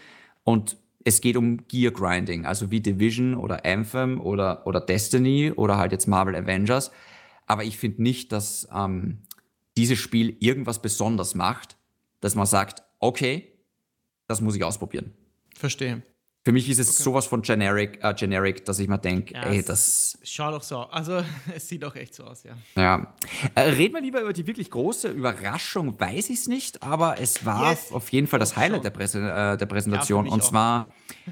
und es geht um Gear Grinding, also wie Division oder Anthem oder, oder Destiny oder halt jetzt Marvel Avengers. Aber ich finde nicht, dass ähm, dieses Spiel irgendwas besonders macht, dass man sagt, okay, das muss ich ausprobieren. Verstehe. Für mich ist es okay. sowas von generic, äh, generic, dass ich mir denke, ja, ey, das. Schaut doch so. Also, es sieht doch echt so aus, ja. Ja. Äh, reden wir lieber über die wirklich große Überraschung, weiß ich es nicht, aber es war yes. auf jeden Fall das Highlight der, Präse äh, der, Präsentation. Ja, und zwar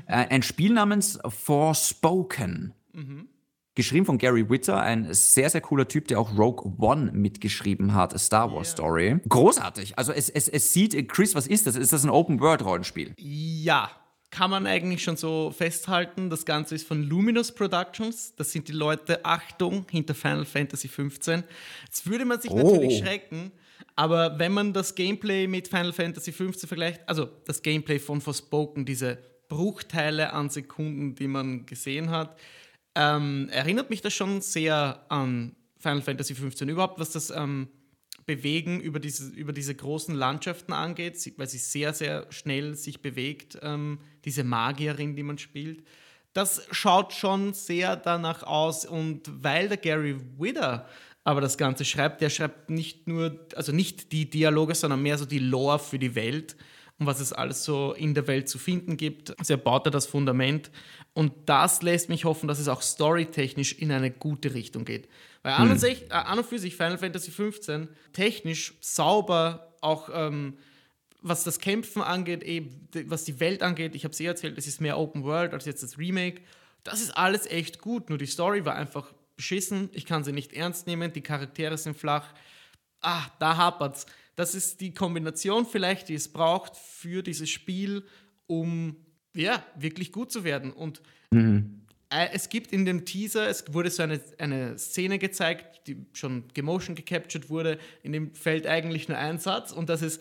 äh, ein Spiel namens Forspoken. Mhm. Geschrieben von Gary Witter, ein sehr, sehr cooler Typ, der auch Rogue One mitgeschrieben hat, A Star Wars yeah. Story. Großartig. Also es, es, es sieht, Chris, was ist das? Ist das ein Open-World-Rollenspiel? Ja, kann man eigentlich schon so festhalten. Das Ganze ist von Luminous Productions. Das sind die Leute, Achtung, hinter Final Fantasy XV. Jetzt würde man sich oh. natürlich schrecken, aber wenn man das Gameplay mit Final Fantasy XV vergleicht, also das Gameplay von Forspoken, diese Bruchteile an Sekunden, die man gesehen hat, ähm, erinnert mich das schon sehr an Final Fantasy XV. Überhaupt, was das ähm, Bewegen über diese, über diese großen Landschaften angeht, weil sie sehr, sehr schnell sich bewegt, ähm, diese Magierin, die man spielt. das schaut schon sehr danach aus. Und weil der Gary Widder aber das Ganze schreibt, der schreibt nicht nur, also nicht die Dialoge, sondern mehr so die Lore für die Welt und was es alles so in der Welt zu finden gibt. Also er baut da das Fundament und das lässt mich hoffen, dass es auch storytechnisch in eine gute Richtung geht. Weil an, und, hm. sich, äh, an und für sich Final Fantasy XV technisch sauber, auch ähm, was das Kämpfen angeht, eben, was die Welt angeht, ich habe es eh erzählt, es ist mehr Open World als jetzt das Remake. Das ist alles echt gut, nur die Story war einfach beschissen. Ich kann sie nicht ernst nehmen, die Charaktere sind flach. Ah, da hapert's. Das ist die Kombination vielleicht, die es braucht für dieses Spiel, um ja, wirklich gut zu werden. Und mhm. äh, es gibt in dem Teaser, es wurde so eine, eine Szene gezeigt, die schon gemotion gecaptured wurde, in dem fällt eigentlich nur ein Satz und das ist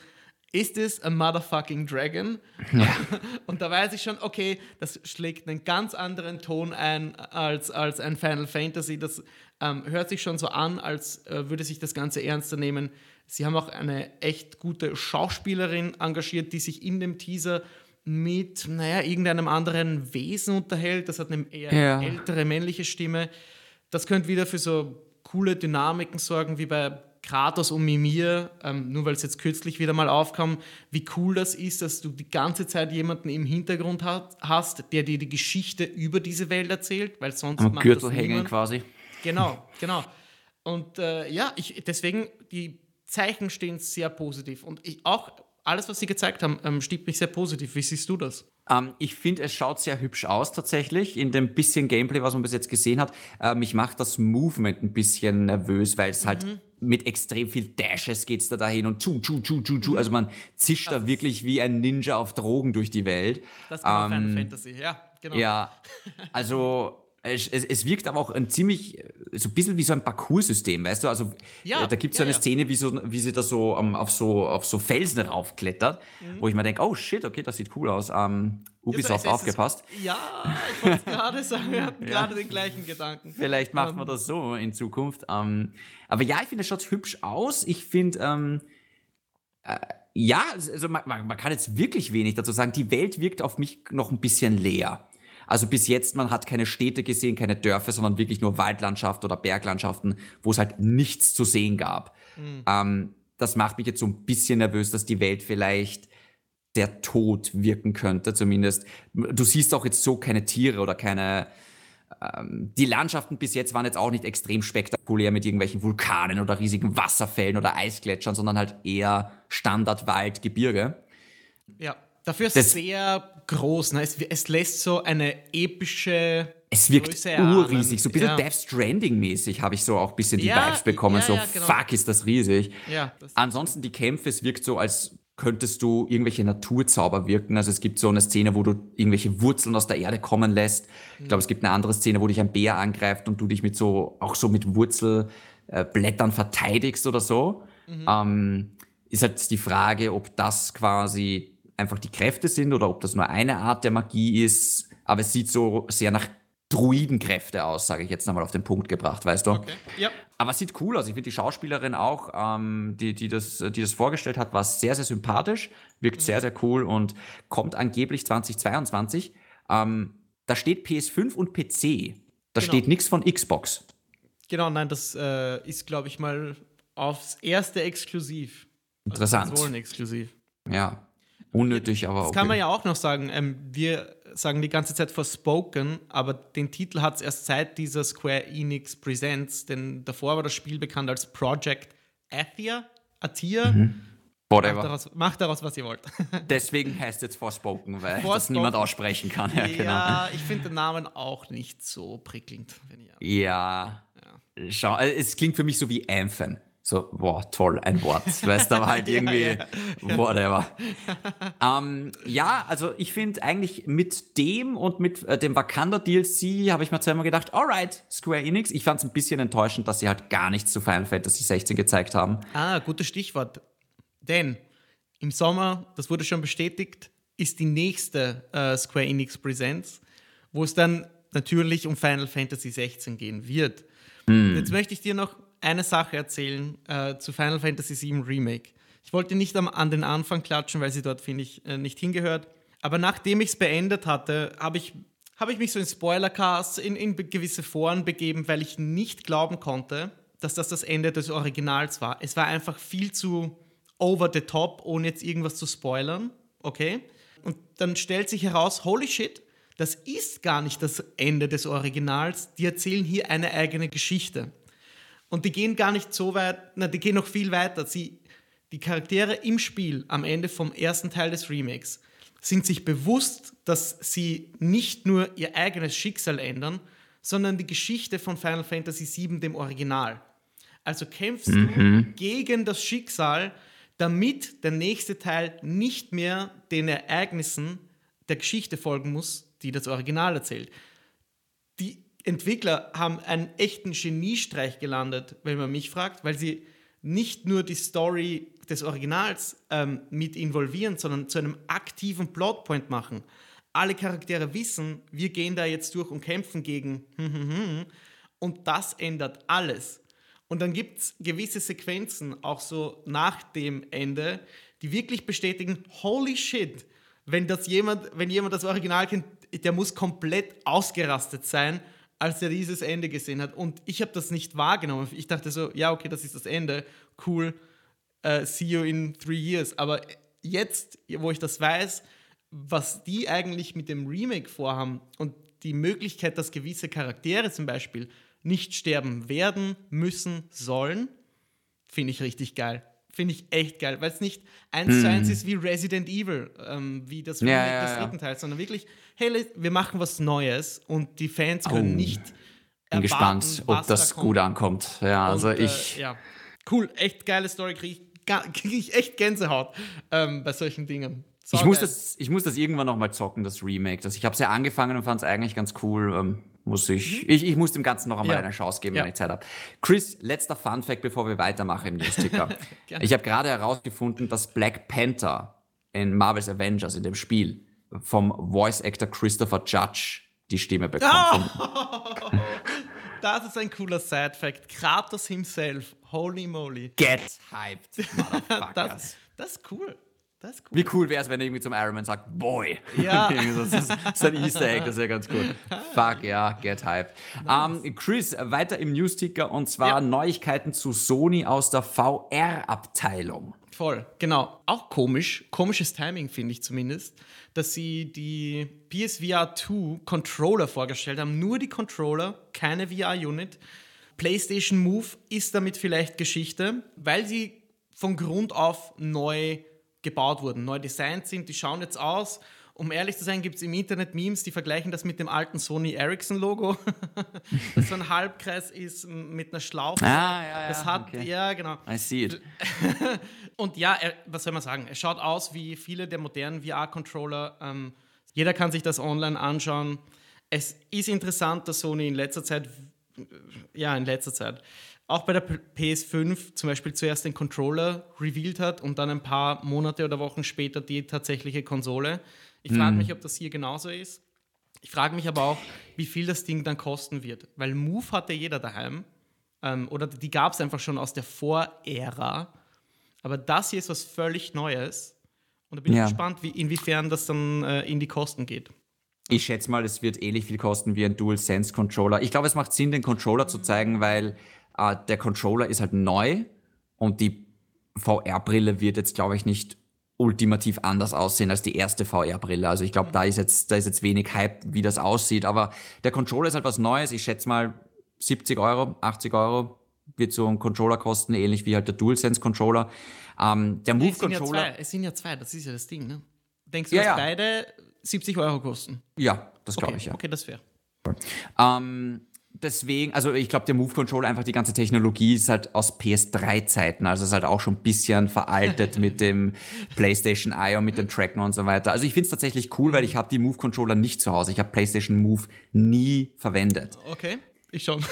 ist es a motherfucking Dragon? Ja. Und da weiß ich schon, okay, das schlägt einen ganz anderen Ton ein als, als ein Final Fantasy. Das ähm, hört sich schon so an, als äh, würde sich das Ganze ernster nehmen. Sie haben auch eine echt gute Schauspielerin engagiert, die sich in dem Teaser mit, naja, irgendeinem anderen Wesen unterhält. Das hat eine eher ja. ältere männliche Stimme. Das könnte wieder für so coole Dynamiken sorgen, wie bei Kratos und Mimir, ähm, nur weil es jetzt kürzlich wieder mal aufkam, wie cool das ist, dass du die ganze Zeit jemanden im Hintergrund hat, hast, der dir die Geschichte über diese Welt erzählt, weil sonst Am Gürtel hängen quasi. Genau, genau. Und äh, ja, ich, deswegen, die Zeichen stehen sehr positiv. Und ich, auch alles, was Sie gezeigt haben, ähm, stimmt mich sehr positiv. Wie siehst du das? Ähm, ich finde, es schaut sehr hübsch aus tatsächlich. In dem bisschen Gameplay, was man bis jetzt gesehen hat. Äh, mich macht das Movement ein bisschen nervös, weil es halt mhm. halt mit extrem viel Dashes geht es da dahin und tschu, tschu, tschu, tschu, tschu. Also man zischt das da wirklich wie ein Ninja auf Drogen durch die Welt. Das ist ähm, Final Fantasy, ja, genau. Ja, also es, es, es, wirkt aber auch ein ziemlich, so ein bisschen wie so ein Parcoursystem, weißt du? Also ja, äh, da gibt es ja, so eine ja. Szene, wie, so, wie sie da so, um, auf so auf so Felsen raufklettert, mhm. wo ich mir denke, oh shit, okay, das sieht cool aus. Um, Ubisoft ja, aufgepasst. ja, ich wollte gerade sagen, wir hatten gerade den gleichen Gedanken. Vielleicht um, man ähm. das so in Zukunft. Um, ähm, aber ja, ich finde, es schaut hübsch aus. Ich finde, ähm, äh, ja, also man, man kann jetzt wirklich wenig dazu sagen. Die Welt wirkt auf mich noch ein bisschen leer. Also bis jetzt, man hat keine Städte gesehen, keine Dörfer, sondern wirklich nur Waldlandschaft oder Berglandschaften, wo es halt nichts zu sehen gab. Mhm. Ähm, das macht mich jetzt so ein bisschen nervös, dass die Welt vielleicht der Tod wirken könnte, zumindest. Du siehst auch jetzt so keine Tiere oder keine. Ähm, die Landschaften bis jetzt waren jetzt auch nicht extrem spektakulär mit irgendwelchen Vulkanen oder riesigen Wasserfällen oder Eisgletschern, sondern halt eher Standardwald, Gebirge. Ja. Dafür ist es sehr groß. Ne? Es, es, lässt so eine epische. Es wirkt urriesig, so ein bisschen ja. Death Stranding-mäßig habe ich so auch ein bisschen die ja, Vibes bekommen. Ja, so, genau. fuck, ist das riesig. Das Ansonsten die Kämpfe, es wirkt so, als könntest du irgendwelche Naturzauber wirken. Also es gibt so eine Szene, wo du irgendwelche Wurzeln aus der Erde kommen lässt. Ich glaube, es gibt eine andere Szene, wo dich ein Bär angreift und du dich mit so, auch so mit Wurzelblättern verteidigst oder so. Mhm. Ähm, ist halt die Frage, ob das quasi einfach die Kräfte sind oder ob das nur eine Art der Magie ist. Aber es sieht so sehr nach Druidenkräfte aus, sage ich jetzt nochmal auf den Punkt gebracht, weißt du? Okay. Ja. Aber es sieht cool aus. Ich finde die Schauspielerin auch, ähm, die, die, das, die das vorgestellt hat, war sehr, sehr sympathisch, wirkt mhm. sehr, sehr cool und kommt angeblich 2022. Ähm, da steht PS5 und PC. Da genau. steht nichts von Xbox. Genau, nein, das äh, ist, glaube ich, mal aufs erste exklusiv. Also Interessant. Also exklusiv. Ja, Unnötig, aber auch. Das okay. kann man ja auch noch sagen. Ähm, wir sagen die ganze Zeit Forspoken, aber den Titel hat es erst seit dieser Square Enix Presents, denn davor war das Spiel bekannt als Project Athia. Athia. Mhm. Whatever. Macht daraus, macht daraus, was ihr wollt. Deswegen heißt es jetzt Forspoken, weil Forspoken. das niemand aussprechen kann. Ja, genau. ja ich finde den Namen auch nicht so prickelnd. ja. ja. Schau, äh, es klingt für mich so wie Anthem. So, boah, toll, ein Wort. Weißt du, aber halt irgendwie, whatever. ähm, ja, also ich finde eigentlich mit dem und mit äh, dem Wakanda DLC habe ich mir zweimal gedacht, alright, Square Enix. Ich fand es ein bisschen enttäuschend, dass sie halt gar nichts zu Final Fantasy 16 gezeigt haben. Ah, gutes Stichwort. Denn im Sommer, das wurde schon bestätigt, ist die nächste äh, Square Enix Presents, wo es dann natürlich um Final Fantasy 16 gehen wird. Hm. Jetzt möchte ich dir noch eine Sache erzählen äh, zu Final Fantasy VII Remake. Ich wollte nicht am, an den Anfang klatschen, weil sie dort, finde ich, äh, nicht hingehört. Aber nachdem ich es beendet hatte, habe ich, habe ich mich so in Spoilercasts, in, in gewisse Foren begeben, weil ich nicht glauben konnte, dass das das Ende des Originals war. Es war einfach viel zu over the top, ohne jetzt irgendwas zu spoilern. Okay? Und dann stellt sich heraus, holy shit, das ist gar nicht das Ende des Originals. Die erzählen hier eine eigene Geschichte. Und die gehen gar nicht so weit, na, die gehen noch viel weiter. Sie, die Charaktere im Spiel am Ende vom ersten Teil des Remakes sind sich bewusst, dass sie nicht nur ihr eigenes Schicksal ändern, sondern die Geschichte von Final Fantasy VII, dem Original. Also kämpfst mhm. du gegen das Schicksal, damit der nächste Teil nicht mehr den Ereignissen der Geschichte folgen muss, die das Original erzählt. Entwickler haben einen echten Geniestreich gelandet, wenn man mich fragt, weil sie nicht nur die Story des Originals ähm, mit involvieren, sondern zu einem aktiven Plotpoint machen. Alle Charaktere wissen, wir gehen da jetzt durch und kämpfen gegen und das ändert alles. Und dann gibt es gewisse Sequenzen, auch so nach dem Ende, die wirklich bestätigen, holy shit, wenn das jemand, wenn jemand das Original kennt, der muss komplett ausgerastet sein, als er dieses Ende gesehen hat. Und ich habe das nicht wahrgenommen. Ich dachte so, ja, okay, das ist das Ende, cool uh, see you in three years. Aber jetzt, wo ich das weiß, was die eigentlich mit dem Remake vorhaben und die Möglichkeit, dass gewisse Charaktere zum Beispiel nicht sterben werden, müssen, sollen, finde ich richtig geil. Finde ich echt geil, weil es nicht eins hm. zu eins ist wie Resident Evil, ähm, wie das Remake ja, ja, des dritten Teils, sondern wirklich, hey, wir machen was Neues und die Fans können oh. nicht. Bin erwarten, gespannt, ob das da gut ankommt. Ja, also und, also ich. Äh, ja. Cool, echt geile Story, kriege ich kriege ich echt Gänsehaut ähm, bei solchen Dingen. Ich, muss das, ich muss das irgendwann noch mal zocken, das Remake. Das, ich habe es ja angefangen und fand es eigentlich ganz cool. Ähm, muss ich, mhm. ich, ich muss dem Ganzen noch einmal ja. eine Chance geben, ja. wenn ich Zeit habe. Chris, letzter Fun Fact, bevor wir weitermachen im Newsticker. ich habe gerade herausgefunden, dass Black Panther in Marvel's Avengers in dem Spiel vom Voice Actor Christopher Judge die Stimme bekommt. Oh! das ist ein cooler Side-Fact. Kratos himself. Holy moly. Get hyped, motherfuckers. das, das ist cool. Das ist cool. Wie cool wäre es, wenn er irgendwie zum Iron Man sagt, Boy. Ja. das, ist, das ist ein Easter Egg, das ist ja ganz cool. Fuck, ja, get hyped. Nice. Um, ähm, Chris, weiter im Newsticker und zwar ja. Neuigkeiten zu Sony aus der VR-Abteilung. Voll, genau. Auch komisch, komisches Timing finde ich zumindest, dass sie die PSVR 2 Controller vorgestellt haben. Nur die Controller, keine VR-Unit. PlayStation Move ist damit vielleicht Geschichte, weil sie von Grund auf neu gebaut wurden, neu designt sind. Die schauen jetzt aus. Um ehrlich zu sein, gibt es im Internet Memes, die vergleichen das mit dem alten Sony Ericsson-Logo, das so ein Halbkreis ist mit einer Schlaufe. Ah, ja, ja. Das hat, okay. ja, genau. I see it. Und ja, er, was soll man sagen? Es schaut aus wie viele der modernen VR-Controller. Ähm, jeder kann sich das online anschauen. Es ist interessant, dass Sony in letzter Zeit, ja, in letzter Zeit, auch bei der PS5 zum Beispiel zuerst den Controller revealed hat und dann ein paar Monate oder Wochen später die tatsächliche Konsole. Ich frage hm. mich, ob das hier genauso ist. Ich frage mich aber auch, wie viel das Ding dann kosten wird. Weil Move hatte jeder daheim. Ähm, oder die gab es einfach schon aus der Vorära. Aber das hier ist was völlig Neues. Und da bin ja. ich gespannt, wie, inwiefern das dann äh, in die Kosten geht. Ich schätze mal, es wird ähnlich viel kosten wie ein DualSense-Controller. Ich glaube, es macht Sinn, den Controller zu zeigen, weil äh, der Controller ist halt neu und die VR-Brille wird jetzt, glaube ich, nicht ultimativ anders aussehen als die erste VR-Brille. Also ich glaube, da ist jetzt, da ist jetzt wenig Hype, wie das aussieht. Aber der Controller ist halt was Neues. Ich schätze mal 70 Euro, 80 Euro wird so ein Controller kosten, ähnlich wie halt der DualSense-Controller. Ähm, der Move-Controller. Ja es sind ja zwei, das ist ja das Ding, ne? Denkst du, ja, dass ja. beide 70 Euro kosten? Ja, das glaube okay, ich, ja. Okay, das wäre. Ähm, deswegen, also ich glaube, der Move Controller, einfach die ganze Technologie ist halt aus PS3-Zeiten, also ist halt auch schon ein bisschen veraltet mit dem PlayStation Eye und mit dem Tracken und so weiter. Also ich finde es tatsächlich cool, weil ich habe die Move Controller nicht zu Hause. Ich habe PlayStation Move nie verwendet. Okay, ich schon.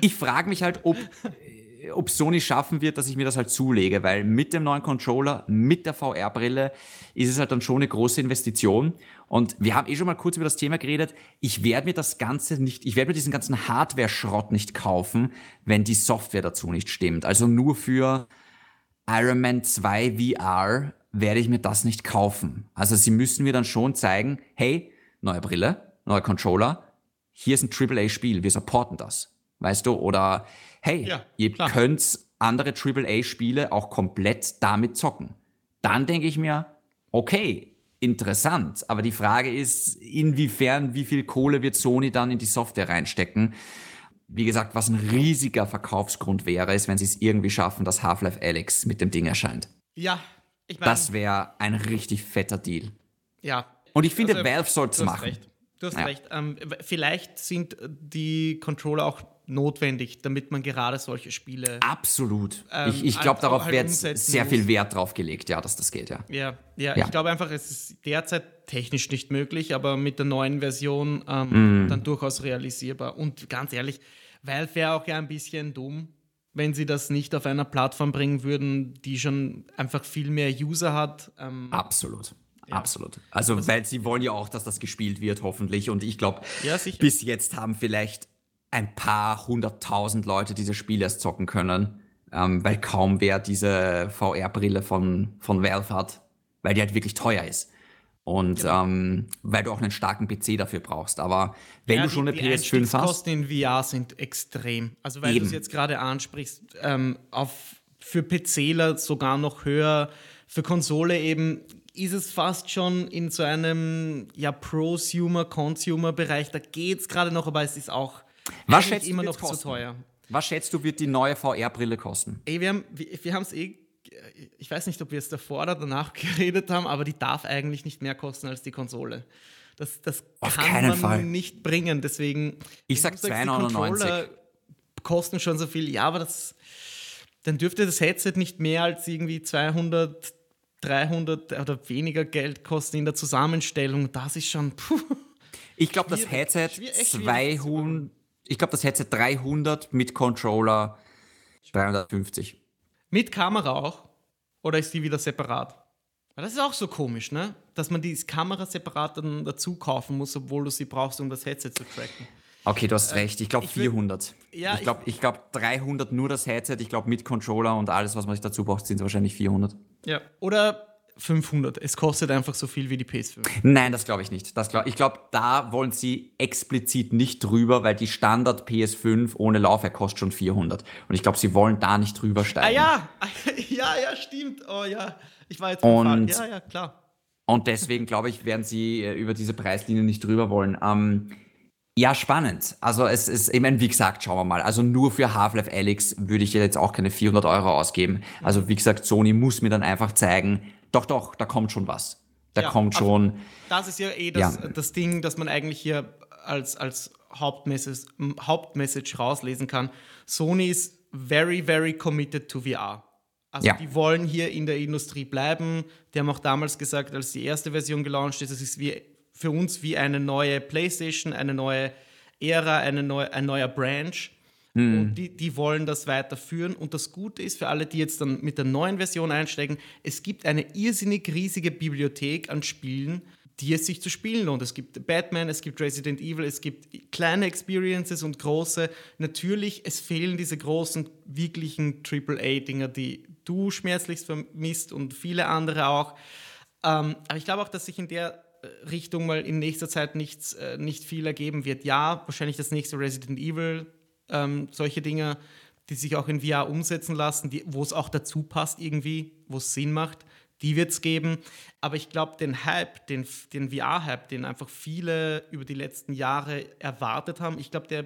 ich frage mich halt, ob ob Sony schaffen wird, dass ich mir das halt zulege, weil mit dem neuen Controller, mit der VR-Brille ist es halt dann schon eine große Investition. Und wir haben eh schon mal kurz über das Thema geredet. Ich werde mir das Ganze nicht, ich werde mir diesen ganzen Hardware-Schrott nicht kaufen, wenn die Software dazu nicht stimmt. Also nur für Iron Man 2 VR werde ich mir das nicht kaufen. Also sie müssen mir dann schon zeigen, hey, neue Brille, neuer Controller, hier ist ein AAA-Spiel, wir supporten das. Weißt du? Oder hey, Ja, ihr klar. könnt andere AAA-Spiele auch komplett damit zocken. Dann denke ich mir, okay, interessant. Aber die Frage ist, inwiefern, wie viel Kohle wird Sony dann in die Software reinstecken? Wie gesagt, was ein riesiger Verkaufsgrund wäre, ist, wenn sie es irgendwie schaffen, dass Half-Life Alyx mit dem Ding erscheint. Ja, ich meine, Das wäre ein richtig fetter Deal. ja. Und ich finde, Also, Valve soll es machen. recht. Du hast Ja. recht. Ähm, vielleicht sind die Controller auch notwendig, damit man gerade solche Spiele. Absolut. Ähm, ich ich halt- glaube, darauf halt wird sehr viel Wert drauf gelegt, ja, dass das geht, ja. Ja, ja, Ja. ich glaube einfach, es ist derzeit technisch nicht möglich, aber mit der neuen Version ähm, dann durchaus realisierbar. Und ganz ehrlich, Valve wäre auch ja ein bisschen dumm, wenn sie das nicht auf einer Plattform bringen würden, die schon einfach viel mehr User hat. Ähm, Absolut. Absolut. Also, weil sie wollen ja auch, dass das gespielt wird, hoffentlich. Und ich glaube, Ja, bis jetzt haben vielleicht ein paar hunderttausend Leute diese Spiele erst zocken können, ähm, weil kaum wer diese VR-Brille von, von Valve hat, weil die halt wirklich teuer ist. Und Genau. ähm, weil du auch einen starken PC dafür brauchst. Aber wenn Ja, du schon die, eine die PS5 hast, Einstiegskosten in VR sind extrem. Also weil du es jetzt gerade ansprichst, ähm, auf, für PCler sogar noch höher, für Konsole eben ist es fast schon in so einem ja, Prosumer, Consumer-Bereich. Da geht es gerade noch, aber es ist auch Was schätzt du, immer noch zu kosten? teuer. was schätzt du, wird die neue VR-Brille kosten? Ey, wir haben wir, wir es eh, ich weiß nicht, ob wir es davor oder danach geredet haben, aber die darf eigentlich nicht mehr kosten als die Konsole. Das, das Auf kann man Fall. nicht bringen. Deswegen. Ich sag du sagst, die 2,99. Controller kosten schon so viel. Ja, aber das, dann dürfte das Headset nicht mehr als irgendwie 200, 300 oder weniger Geld kosten in der Zusammenstellung. Das ist schon. Puh. Ich glaube, das. Headset Schwier- echt schwierig zu 200, ich glaube, das Headset 300 mit Controller 350. Mit Kamera auch? Oder ist die wieder separat? Weil das ist auch so komisch, ne? Dass man die Kamera separat dann dazu kaufen muss, obwohl du sie brauchst, um das Headset zu tracken. Okay, du hast recht. Ich glaube Äh, ich will- 400. Ja, ich glaube ich glaub 300 nur das Headset. Ich glaube mit Controller und alles, was man sich dazu braucht, sind es wahrscheinlich 400. Ja. Oder 500. Es kostet einfach so viel wie die PS5. Nein, das glaube ich nicht. Das glaub, ich glaube, da wollen sie explizit nicht drüber, weil die Standard PS5 ohne Laufwerk kostet schon 400. Und ich glaube, sie wollen da nicht drüber Ah steigen. ja! ja, ja, stimmt. Oh ja. Ich war jetzt Und-. Ja, ja, klar. Und deswegen, glaube ich, werden sie äh, über diese Preislinie nicht drüber wollen. Ähm, ja, spannend. Also es ist, ich meine, wie gesagt, schauen wir mal. Also nur für Half-Life Alyx würde ich jetzt auch keine 400 Euro ausgeben. Also wie gesagt, Sony muss mir dann einfach zeigen, doch, doch, da kommt schon was. Da Ja, kommt aber- schon, Das ist ja eh das, Ja. das Ding, das man eigentlich hier als, als Hauptmessage, Hauptmessage rauslesen kann. Sony ist very, very committed to VR. Also Ja. die wollen hier in der Industrie bleiben. Die haben auch damals gesagt, als die erste Version gelauncht ist, es ist wie, für uns wie eine neue PlayStation, eine neue Ära, eine neue, ein neuer Branch. Und die, die wollen das weiterführen. Und das Gute ist für alle, die jetzt dann mit der neuen Version einsteigen, es gibt eine irrsinnig riesige Bibliothek an Spielen, die es sich zu spielen lohnt. Es gibt Batman, es gibt Resident Evil, es gibt kleine Experiences und große. Natürlich, es fehlen diese großen, wirklichen AAA-Dinger, die du schmerzlichst vermisst und viele andere auch. Ähm, aber ich glaube auch, dass sich in der äh, Richtung mal in nächster Zeit nichts, äh, nicht viel ergeben wird. Ja, wahrscheinlich das nächste Resident Evil, ähm, solche Dinge, die sich auch in VR umsetzen lassen, wo es auch dazu passt irgendwie, wo es Sinn macht, die wird es geben. Aber ich glaube, den Hype, den, den VR-Hype, den einfach viele über die letzten Jahre erwartet haben, ich glaube, der,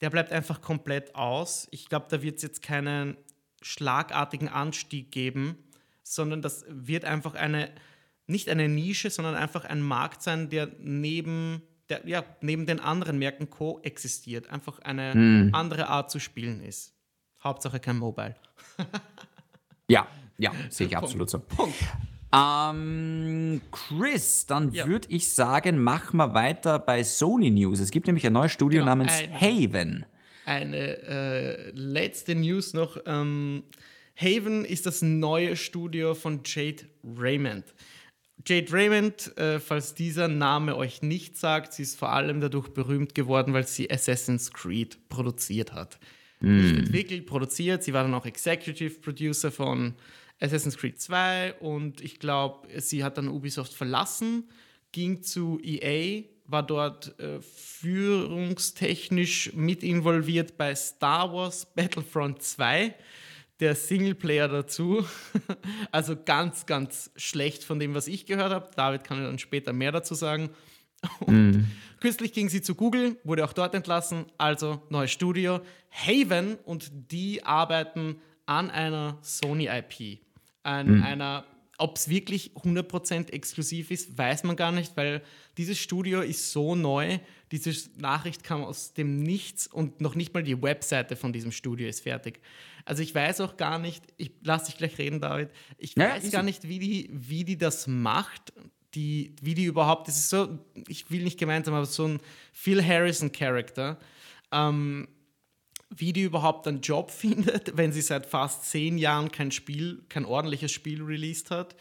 der bleibt einfach komplett aus. Ich glaube, da wird es jetzt keinen schlagartigen Anstieg geben, sondern das wird einfach eine, nicht eine Nische, sondern einfach ein Markt sein, der neben, der, ja, neben den anderen Märkten koexistiert. Einfach eine andere Art zu spielen ist. Hauptsache kein Mobile. ja, ja, sehe ich absolut so. Punkt. Ähm, Chris, dann Ja. würde ich sagen, mach mal weiter bei Sony News. Es gibt nämlich ein neues Studio Genau, namens ein- Haven. Eine äh, letzte News noch. Ähm, Haven ist das neue Studio von Jade Raymond. Jade Raymond, äh, falls dieser Name euch nicht sagt, sie ist vor allem dadurch berühmt geworden, weil sie Assassin's Creed produziert hat. Nicht entwickelt, produziert. Sie war dann auch Executive Producer von Assassin's Creed 2 und ich glaube, sie hat dann Ubisoft verlassen, ging zu EA, war dort äh, führungstechnisch mit involviert bei Star Wars Battlefront 2 der Singleplayer dazu. also ganz, ganz schlecht von dem, was ich gehört habe. David kann dann später mehr dazu sagen. Und mm. kürzlich ging sie zu Google, wurde auch dort entlassen, also neues Studio. Haven und die arbeiten an einer Sony IP, an mm. einer ob es wirklich 100% exklusiv ist, weiß man gar nicht, weil dieses Studio ist so neu. Diese Nachricht kam aus dem Nichts und noch nicht mal die Webseite von diesem Studio ist fertig. Also ich weiß auch gar nicht, ich lasse dich gleich reden, David. Ich ja, weiß gar nicht, wie die, wie die das macht. Die, wie die überhaupt, das ist so, ich will nicht gemeinsam, aber so ein Phil Harrison-Charakter. Ähm, wie die überhaupt einen Job findet, wenn sie seit fast zehn Jahren kein Spiel, kein ordentliches Spiel released hat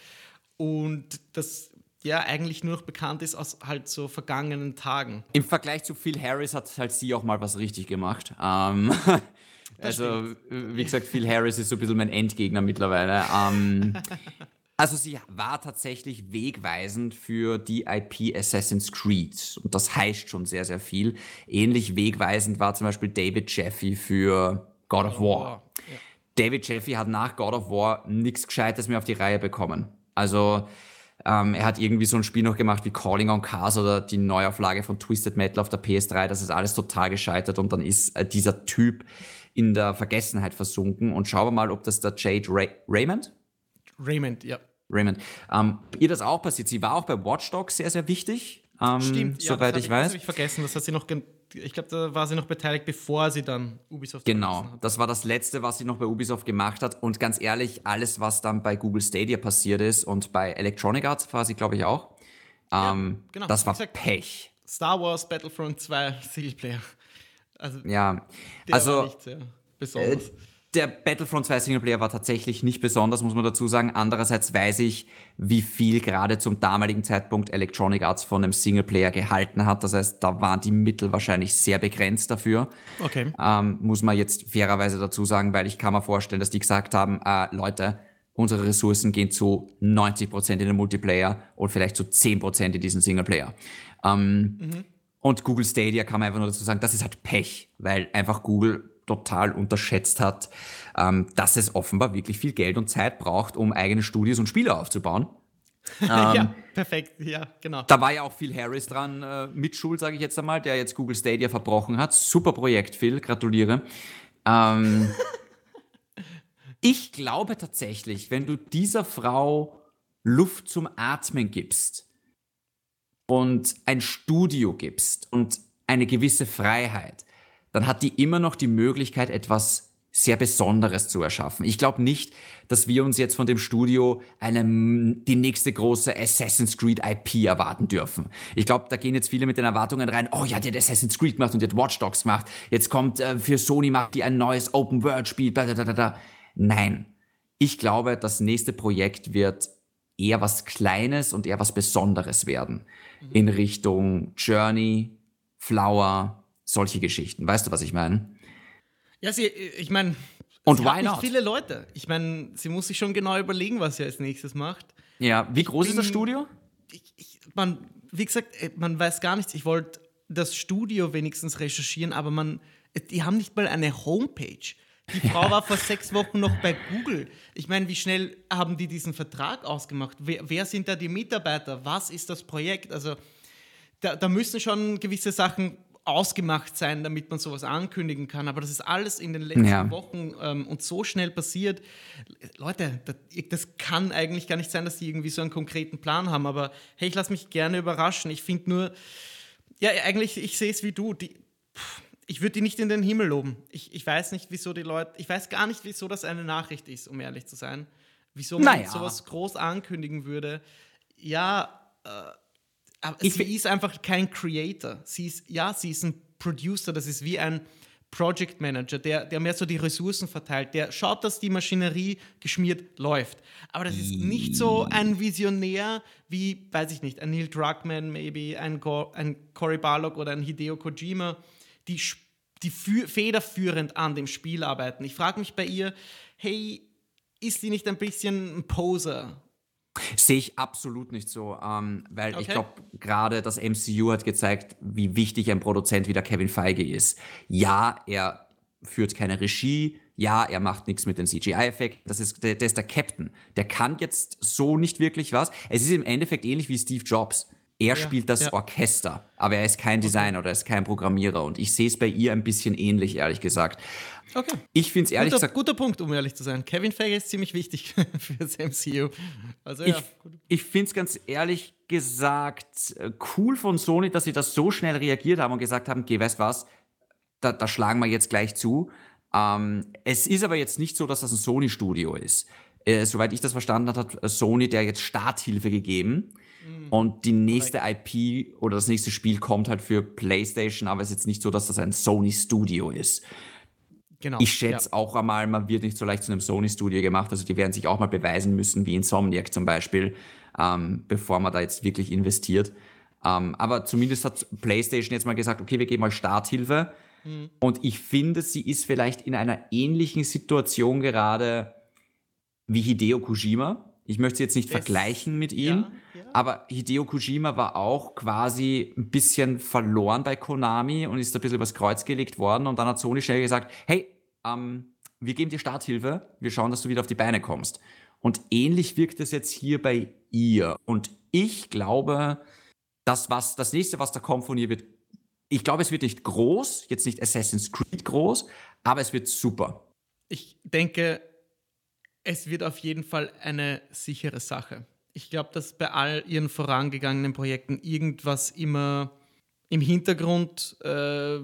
und das ja eigentlich nur noch bekannt ist aus halt so vergangenen Tagen. Im Vergleich zu Phil Harris hat halt sie auch mal was richtig gemacht. Ähm, also wie gesagt, Phil Harris ist so ein bisschen mein Endgegner mittlerweile. Ähm, Also sie war tatsächlich wegweisend für die IP Assassin's Creed. Und das heißt schon sehr, sehr viel. Ähnlich wegweisend war zum Beispiel David Jeffy für God of War. Ja. David Jeffy hat nach God of War nichts Gescheites mehr auf die Reihe bekommen. Also ähm, er hat irgendwie so ein Spiel noch gemacht wie Calling on Cars oder die Neuauflage von Twisted Metal auf der PS3. Das ist alles total gescheitert und dann ist äh, dieser Typ in der Vergessenheit versunken. Und schauen wir mal, ob das der Jade Ray Raymond? Raymond, ja. Raymond. Ähm, ihr das auch passiert? Sie war auch bei Watch Dogs sehr, sehr wichtig. Ähm, Stimmt, soweit ja, ich, ich weiß. Das habe ich vergessen. Das hat sie noch. Ich glaube, da war sie noch beteiligt, bevor sie dann Ubisoft Genau, das war das Letzte, was sie noch bei Ubisoft gemacht hat. Und ganz ehrlich, alles, was dann bei Google Stadia passiert ist und bei Electronic Arts war sie, glaube ich, auch. Ähm, ja, genau. Das war Pech. Star Wars Battlefront 2 Singleplayer. Also, ja, also. Nicht sehr besonders. Äh, der Battlefront 2 Singleplayer war tatsächlich nicht besonders, muss man dazu sagen. Andererseits weiß ich, wie viel gerade zum damaligen Zeitpunkt Electronic Arts von einem Singleplayer gehalten hat. Das heißt, da waren die Mittel wahrscheinlich sehr begrenzt dafür. Okay. Ähm, muss man jetzt fairerweise dazu sagen, weil ich kann mir vorstellen, dass die gesagt haben, äh, Leute, unsere Ressourcen gehen zu 90% in den Multiplayer und vielleicht zu 10% in diesen Singleplayer. Ähm, mhm. Und Google Stadia kann man einfach nur dazu sagen, das ist halt Pech, weil einfach Google total unterschätzt hat, ähm, dass es offenbar wirklich viel Geld und Zeit braucht, um eigene Studios und Spiele aufzubauen. ähm, ja, perfekt, ja, genau. Da war ja auch Phil Harris dran, äh, mit Schuld, sage ich jetzt einmal, der jetzt Google Stadia verbrochen hat. Super Projekt, Phil, gratuliere. Ähm, ich glaube tatsächlich, wenn du dieser Frau Luft zum Atmen gibst und ein Studio gibst und eine gewisse Freiheit, dann hat die immer noch die Möglichkeit, etwas sehr Besonderes zu erschaffen. Ich glaube nicht, dass wir uns jetzt von dem Studio eine, die nächste große Assassin's Creed IP erwarten dürfen. Ich glaube, da gehen jetzt viele mit den Erwartungen rein, oh ja, die hat Assassin's Creed gemacht und die hat Watch Dogs gemacht. Jetzt kommt äh, für Sony macht die ein neues Open World Spiel. Nein. Ich glaube, das nächste Projekt wird eher was Kleines und eher was Besonderes werden. Mhm. In Richtung Journey, Flower, solche Geschichten. Weißt du, was ich meine? Ja, sie, ich meine, und why not? viele Leute. Ich meine, sie muss sich schon genau überlegen, was sie als nächstes macht. Ja, wie groß bin, ist das Studio? Ich, ich, man, wie gesagt, äh, man weiß gar nichts. Ich wollte das Studio wenigstens recherchieren, aber man, die haben nicht mal eine Homepage. Die Frau war vor sechs Wochen noch bei Google. Ich meine, wie schnell haben die diesen Vertrag ausgemacht? Wer, wer, sind da die Mitarbeiter? Was ist das Projekt? Also da, da müssen schon gewisse Sachen ausgemacht sein, damit man sowas ankündigen kann. Aber das ist alles in den letzten ja. Wochen ähm, und so schnell passiert. Leute, das, das, kann eigentlich gar nicht sein, dass die irgendwie so einen konkreten Plan haben. Aber hey, ich lasse mich gerne überraschen. Ich finde nur, ja, eigentlich, ich sehe es wie du. Die, ich würde die nicht in den Himmel loben. Ich, ich weiß nicht, wieso die Leute, ich weiß gar nicht, wieso das eine Nachricht ist, um ehrlich zu sein. Wieso man naja. sowas groß ankündigen würde. Ja, äh, aber ich sie ist einfach kein Creator. Sie ist, ja, sie ist ein Producer, das ist wie ein Project Manager, der, der mehr so die Ressourcen verteilt, der schaut, dass die Maschinerie geschmiert läuft. Aber das ist nicht so ein Visionär wie, weiß ich nicht, ein Neil Druckmann, maybe, ein, Go, ein Cory Barlog oder ein Hideo Kojima, die, die federführend an dem Spiel arbeiten. Ich frage mich bei ihr, hey, ist die nicht ein bisschen ein Poser? Sehe ich absolut nicht so, ähm, weil Okay. ich glaube, gerade das MCU hat gezeigt, wie wichtig ein Produzent wie der Kevin Feige ist. Ja, er führt keine Regie, ja, er macht nichts mit den CGI-Effekten, das ist, der, der ist der Captain. Der kann jetzt so nicht wirklich was. Es ist im Endeffekt ähnlich wie Steve Jobs. Er spielt das ja. Orchester, aber er ist kein Designer oder er ist kein Programmierer und ich sehe es bei ihr ein bisschen ähnlich, ehrlich gesagt. Okay. Ich finde es ehrlich Guter, gesagt guter Punkt, um ehrlich zu sein. Kevin Feige ist ziemlich wichtig für das MCU. Also Ich, ja. ich finde es ganz ehrlich gesagt äh, cool von Sony, dass sie das so schnell reagiert haben und gesagt haben, geh, weißt was, da, da schlagen wir jetzt gleich zu. Ähm, es ist aber jetzt nicht so, dass das ein Sony-Studio ist. Äh, soweit ich das verstanden habe, hat Sony der jetzt Starthilfe gegeben. Und die nächste IP oder das nächste Spiel kommt halt für PlayStation, aber es ist jetzt nicht so, dass das ein Sony-Studio ist. Genau. Ich schätze auch einmal, man wird nicht so leicht zu einem Sony-Studio gemacht. Also die werden sich auch mal beweisen müssen, wie Insomniac zum Beispiel, ähm, bevor man da jetzt wirklich investiert. Ähm, aber zumindest hat PlayStation jetzt mal gesagt, okay, wir geben euch Starthilfe. Und ich finde, sie ist vielleicht in einer ähnlichen Situation gerade wie Hideo Kojima. Ich möchte sie jetzt nicht Es- vergleichen mit ihm, ja. Aber Hideo Kojima war auch quasi ein bisschen verloren bei Konami und ist ein bisschen übers Kreuz gelegt worden. Und dann hat Sony schnell gesagt, hey, ähm, wir geben dir Starthilfe, wir schauen, dass du wieder auf die Beine kommst. Und ähnlich wirkt es jetzt hier bei ihr. Und ich glaube, das, was, das nächste, was da kommt von ihr, wird, ich glaube, es wird nicht groß, jetzt nicht Assassin's Creed groß, aber es wird super. Ich denke, es wird auf jeden Fall eine sichere Sache. Ich glaube, dass bei all ihren vorangegangenen Projekten irgendwas immer im Hintergrund äh,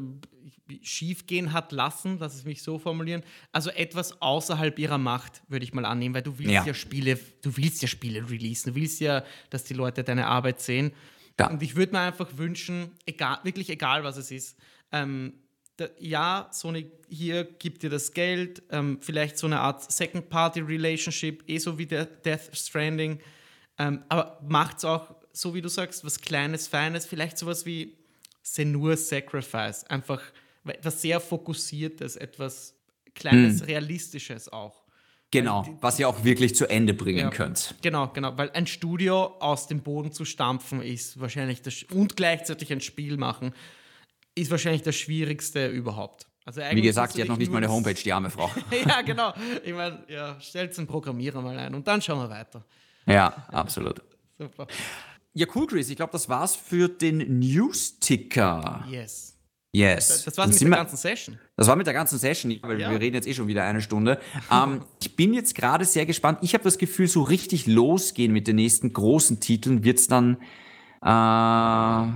schiefgehen hat lassen, lass es mich so formulieren. Also etwas außerhalb ihrer Macht, würde ich mal annehmen, weil du willst ja. Ja. Spiele, du willst ja Spiele releasen, du willst ja, dass die Leute deine Arbeit sehen. Ja. Und ich würde mir einfach wünschen, egal, wirklich egal was es ist, ähm, da, ja, Sony hier gibt dir das Geld, ähm, vielleicht so eine Art Second-Party-Relationship, eh so wie der Death Stranding, ähm, aber macht es auch, so wie du sagst, was Kleines, Feines, vielleicht sowas wie Senua's Sacrifice, einfach etwas sehr Fokussiertes, etwas Kleines, Realistisches auch. Genau, was ihr auch wirklich zu Ende bringen Ja. könnt. Genau, genau, weil ein Studio aus dem Boden zu stampfen ist wahrscheinlich das und gleichzeitig ein Spiel machen ist wahrscheinlich das Schwierigste überhaupt. Also Wie gesagt, die hat noch nicht mal eine Homepage, die arme Frau. ja, genau. Ich meine, ja, stellt einen Programmierer mal ein und dann schauen wir weiter. Ja, absolut. Super. Ja, cool, Chris. Ich glaube, das war's für den News-Ticker. Yes. Yes. Das war's mit der ganzen Session. Das war mit der ganzen Session, weil Ja. wir reden jetzt eh schon wieder eine Stunde. Ähm, ich bin jetzt gerade sehr gespannt. Ich habe das Gefühl, so richtig losgehen mit den nächsten großen Titeln wird's dann. Äh,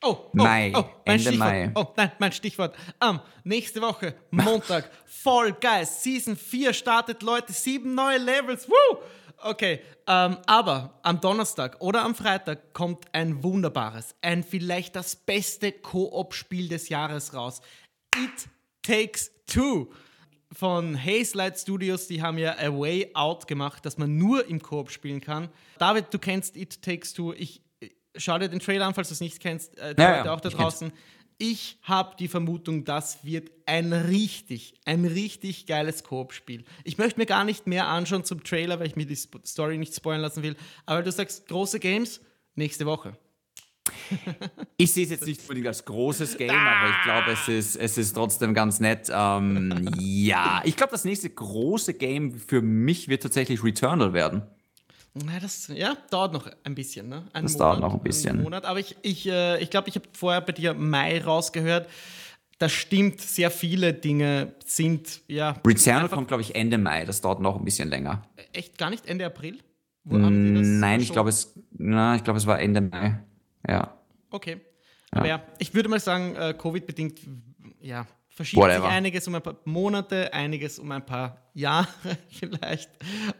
Oh, oh, Mai, oh, Ende Stichwort. Mai. Oh, nein, mein Stichwort. Am nächste Woche, Montag, Fall Guys, Season 4 startet, Leute, sieben neue Levels. Woo! Okay, ähm, aber am Donnerstag oder am Freitag kommt ein wunderbares, ein vielleicht das beste Koop-Spiel des Jahres raus. It Takes Two von Hazelight Studios, die haben ja A Way Out gemacht, dass man nur im Koop spielen kann. David, du kennst It Takes Two. Ich äh, schau dir den Trailer an, falls du es nicht kennst. Äh, die Ja, Leute ja, auch da ich kenn's. Ich habe die Vermutung, das wird ein richtig, ein richtig geiles Koop-Spiel. Ich möchte mir gar nicht mehr anschauen zum Trailer, weil ich mir die Story nicht spoilern lassen will. Aber du sagst, große Games, nächste Woche. ich sehe es jetzt nicht unbedingt als großes Game, aber ich glaube, es ist, es ist trotzdem ganz nett. Ähm, ja, ich glaube, das nächste große Game für mich wird tatsächlich Returnal werden. Na, das ja, dauert noch ein bisschen, ne? Einen Das dauert noch ein bisschen. Monat. Aber ich glaube, ich, äh, ich, glaub, ich habe vorher bei dir Mai rausgehört. Das stimmt, sehr viele Dinge sind ja Returnal kommt, glaube ich, Ende Mai. Das dauert noch ein bisschen länger. echt gar nicht Ende April. Wo haben die das Nein, ich glaube, es, na, ich glaube, es war Ende Mai. Ja. Okay. Aber ja, ich würde mal sagen, äh, Covid-bedingt, ja, verschiebt Whatever. sich einiges um ein paar Monate, einiges um ein paar Jahre vielleicht.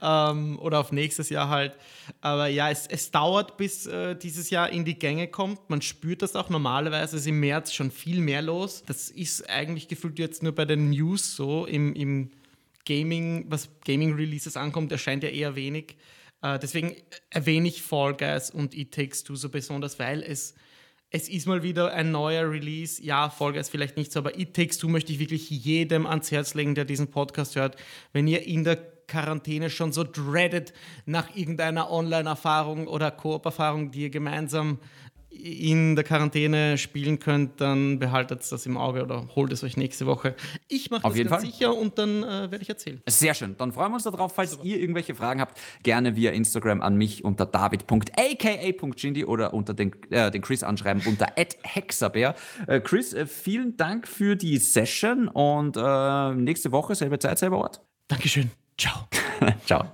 Ähm, oder auf nächstes Jahr halt. Aber ja, es, es dauert, bis äh, dieses Jahr in die Gänge kommt. Man spürt das auch normalerweise. ist im März schon viel mehr los. Das ist eigentlich gefühlt jetzt nur bei den News so. Im, im Gaming, was Gaming-Releases ankommt, erscheint ja eher wenig. Äh, deswegen erwähne ich Fall Guys und It Takes Two so besonders, weil es, es ist mal wieder ein neuer Release. Ja, Fall Guys vielleicht nicht so, aber It Takes Two möchte ich wirklich jedem ans Herz legen, der diesen Podcast hört. Wenn ihr in der Quarantäne schon so dreadet nach irgendeiner Online-Erfahrung oder Koop-Erfahrung, die ihr gemeinsam in der Quarantäne spielen könnt, dann behaltet das im Auge oder holt es euch nächste Woche. Ich mache das jeden ganz Fall. sicher und dann äh, werde ich erzählen. Sehr schön. Dann freuen wir uns darauf. Falls ihr irgendwelche Fragen habt, gerne via Instagram an mich unter david.aka.gindi oder unter den, äh, den Chris anschreiben unter hexabär. Äh, Chris, äh, vielen Dank für die Session und äh, nächste Woche selbe Zeit, selber Ort. Dankeschön. Ciao. Ciao.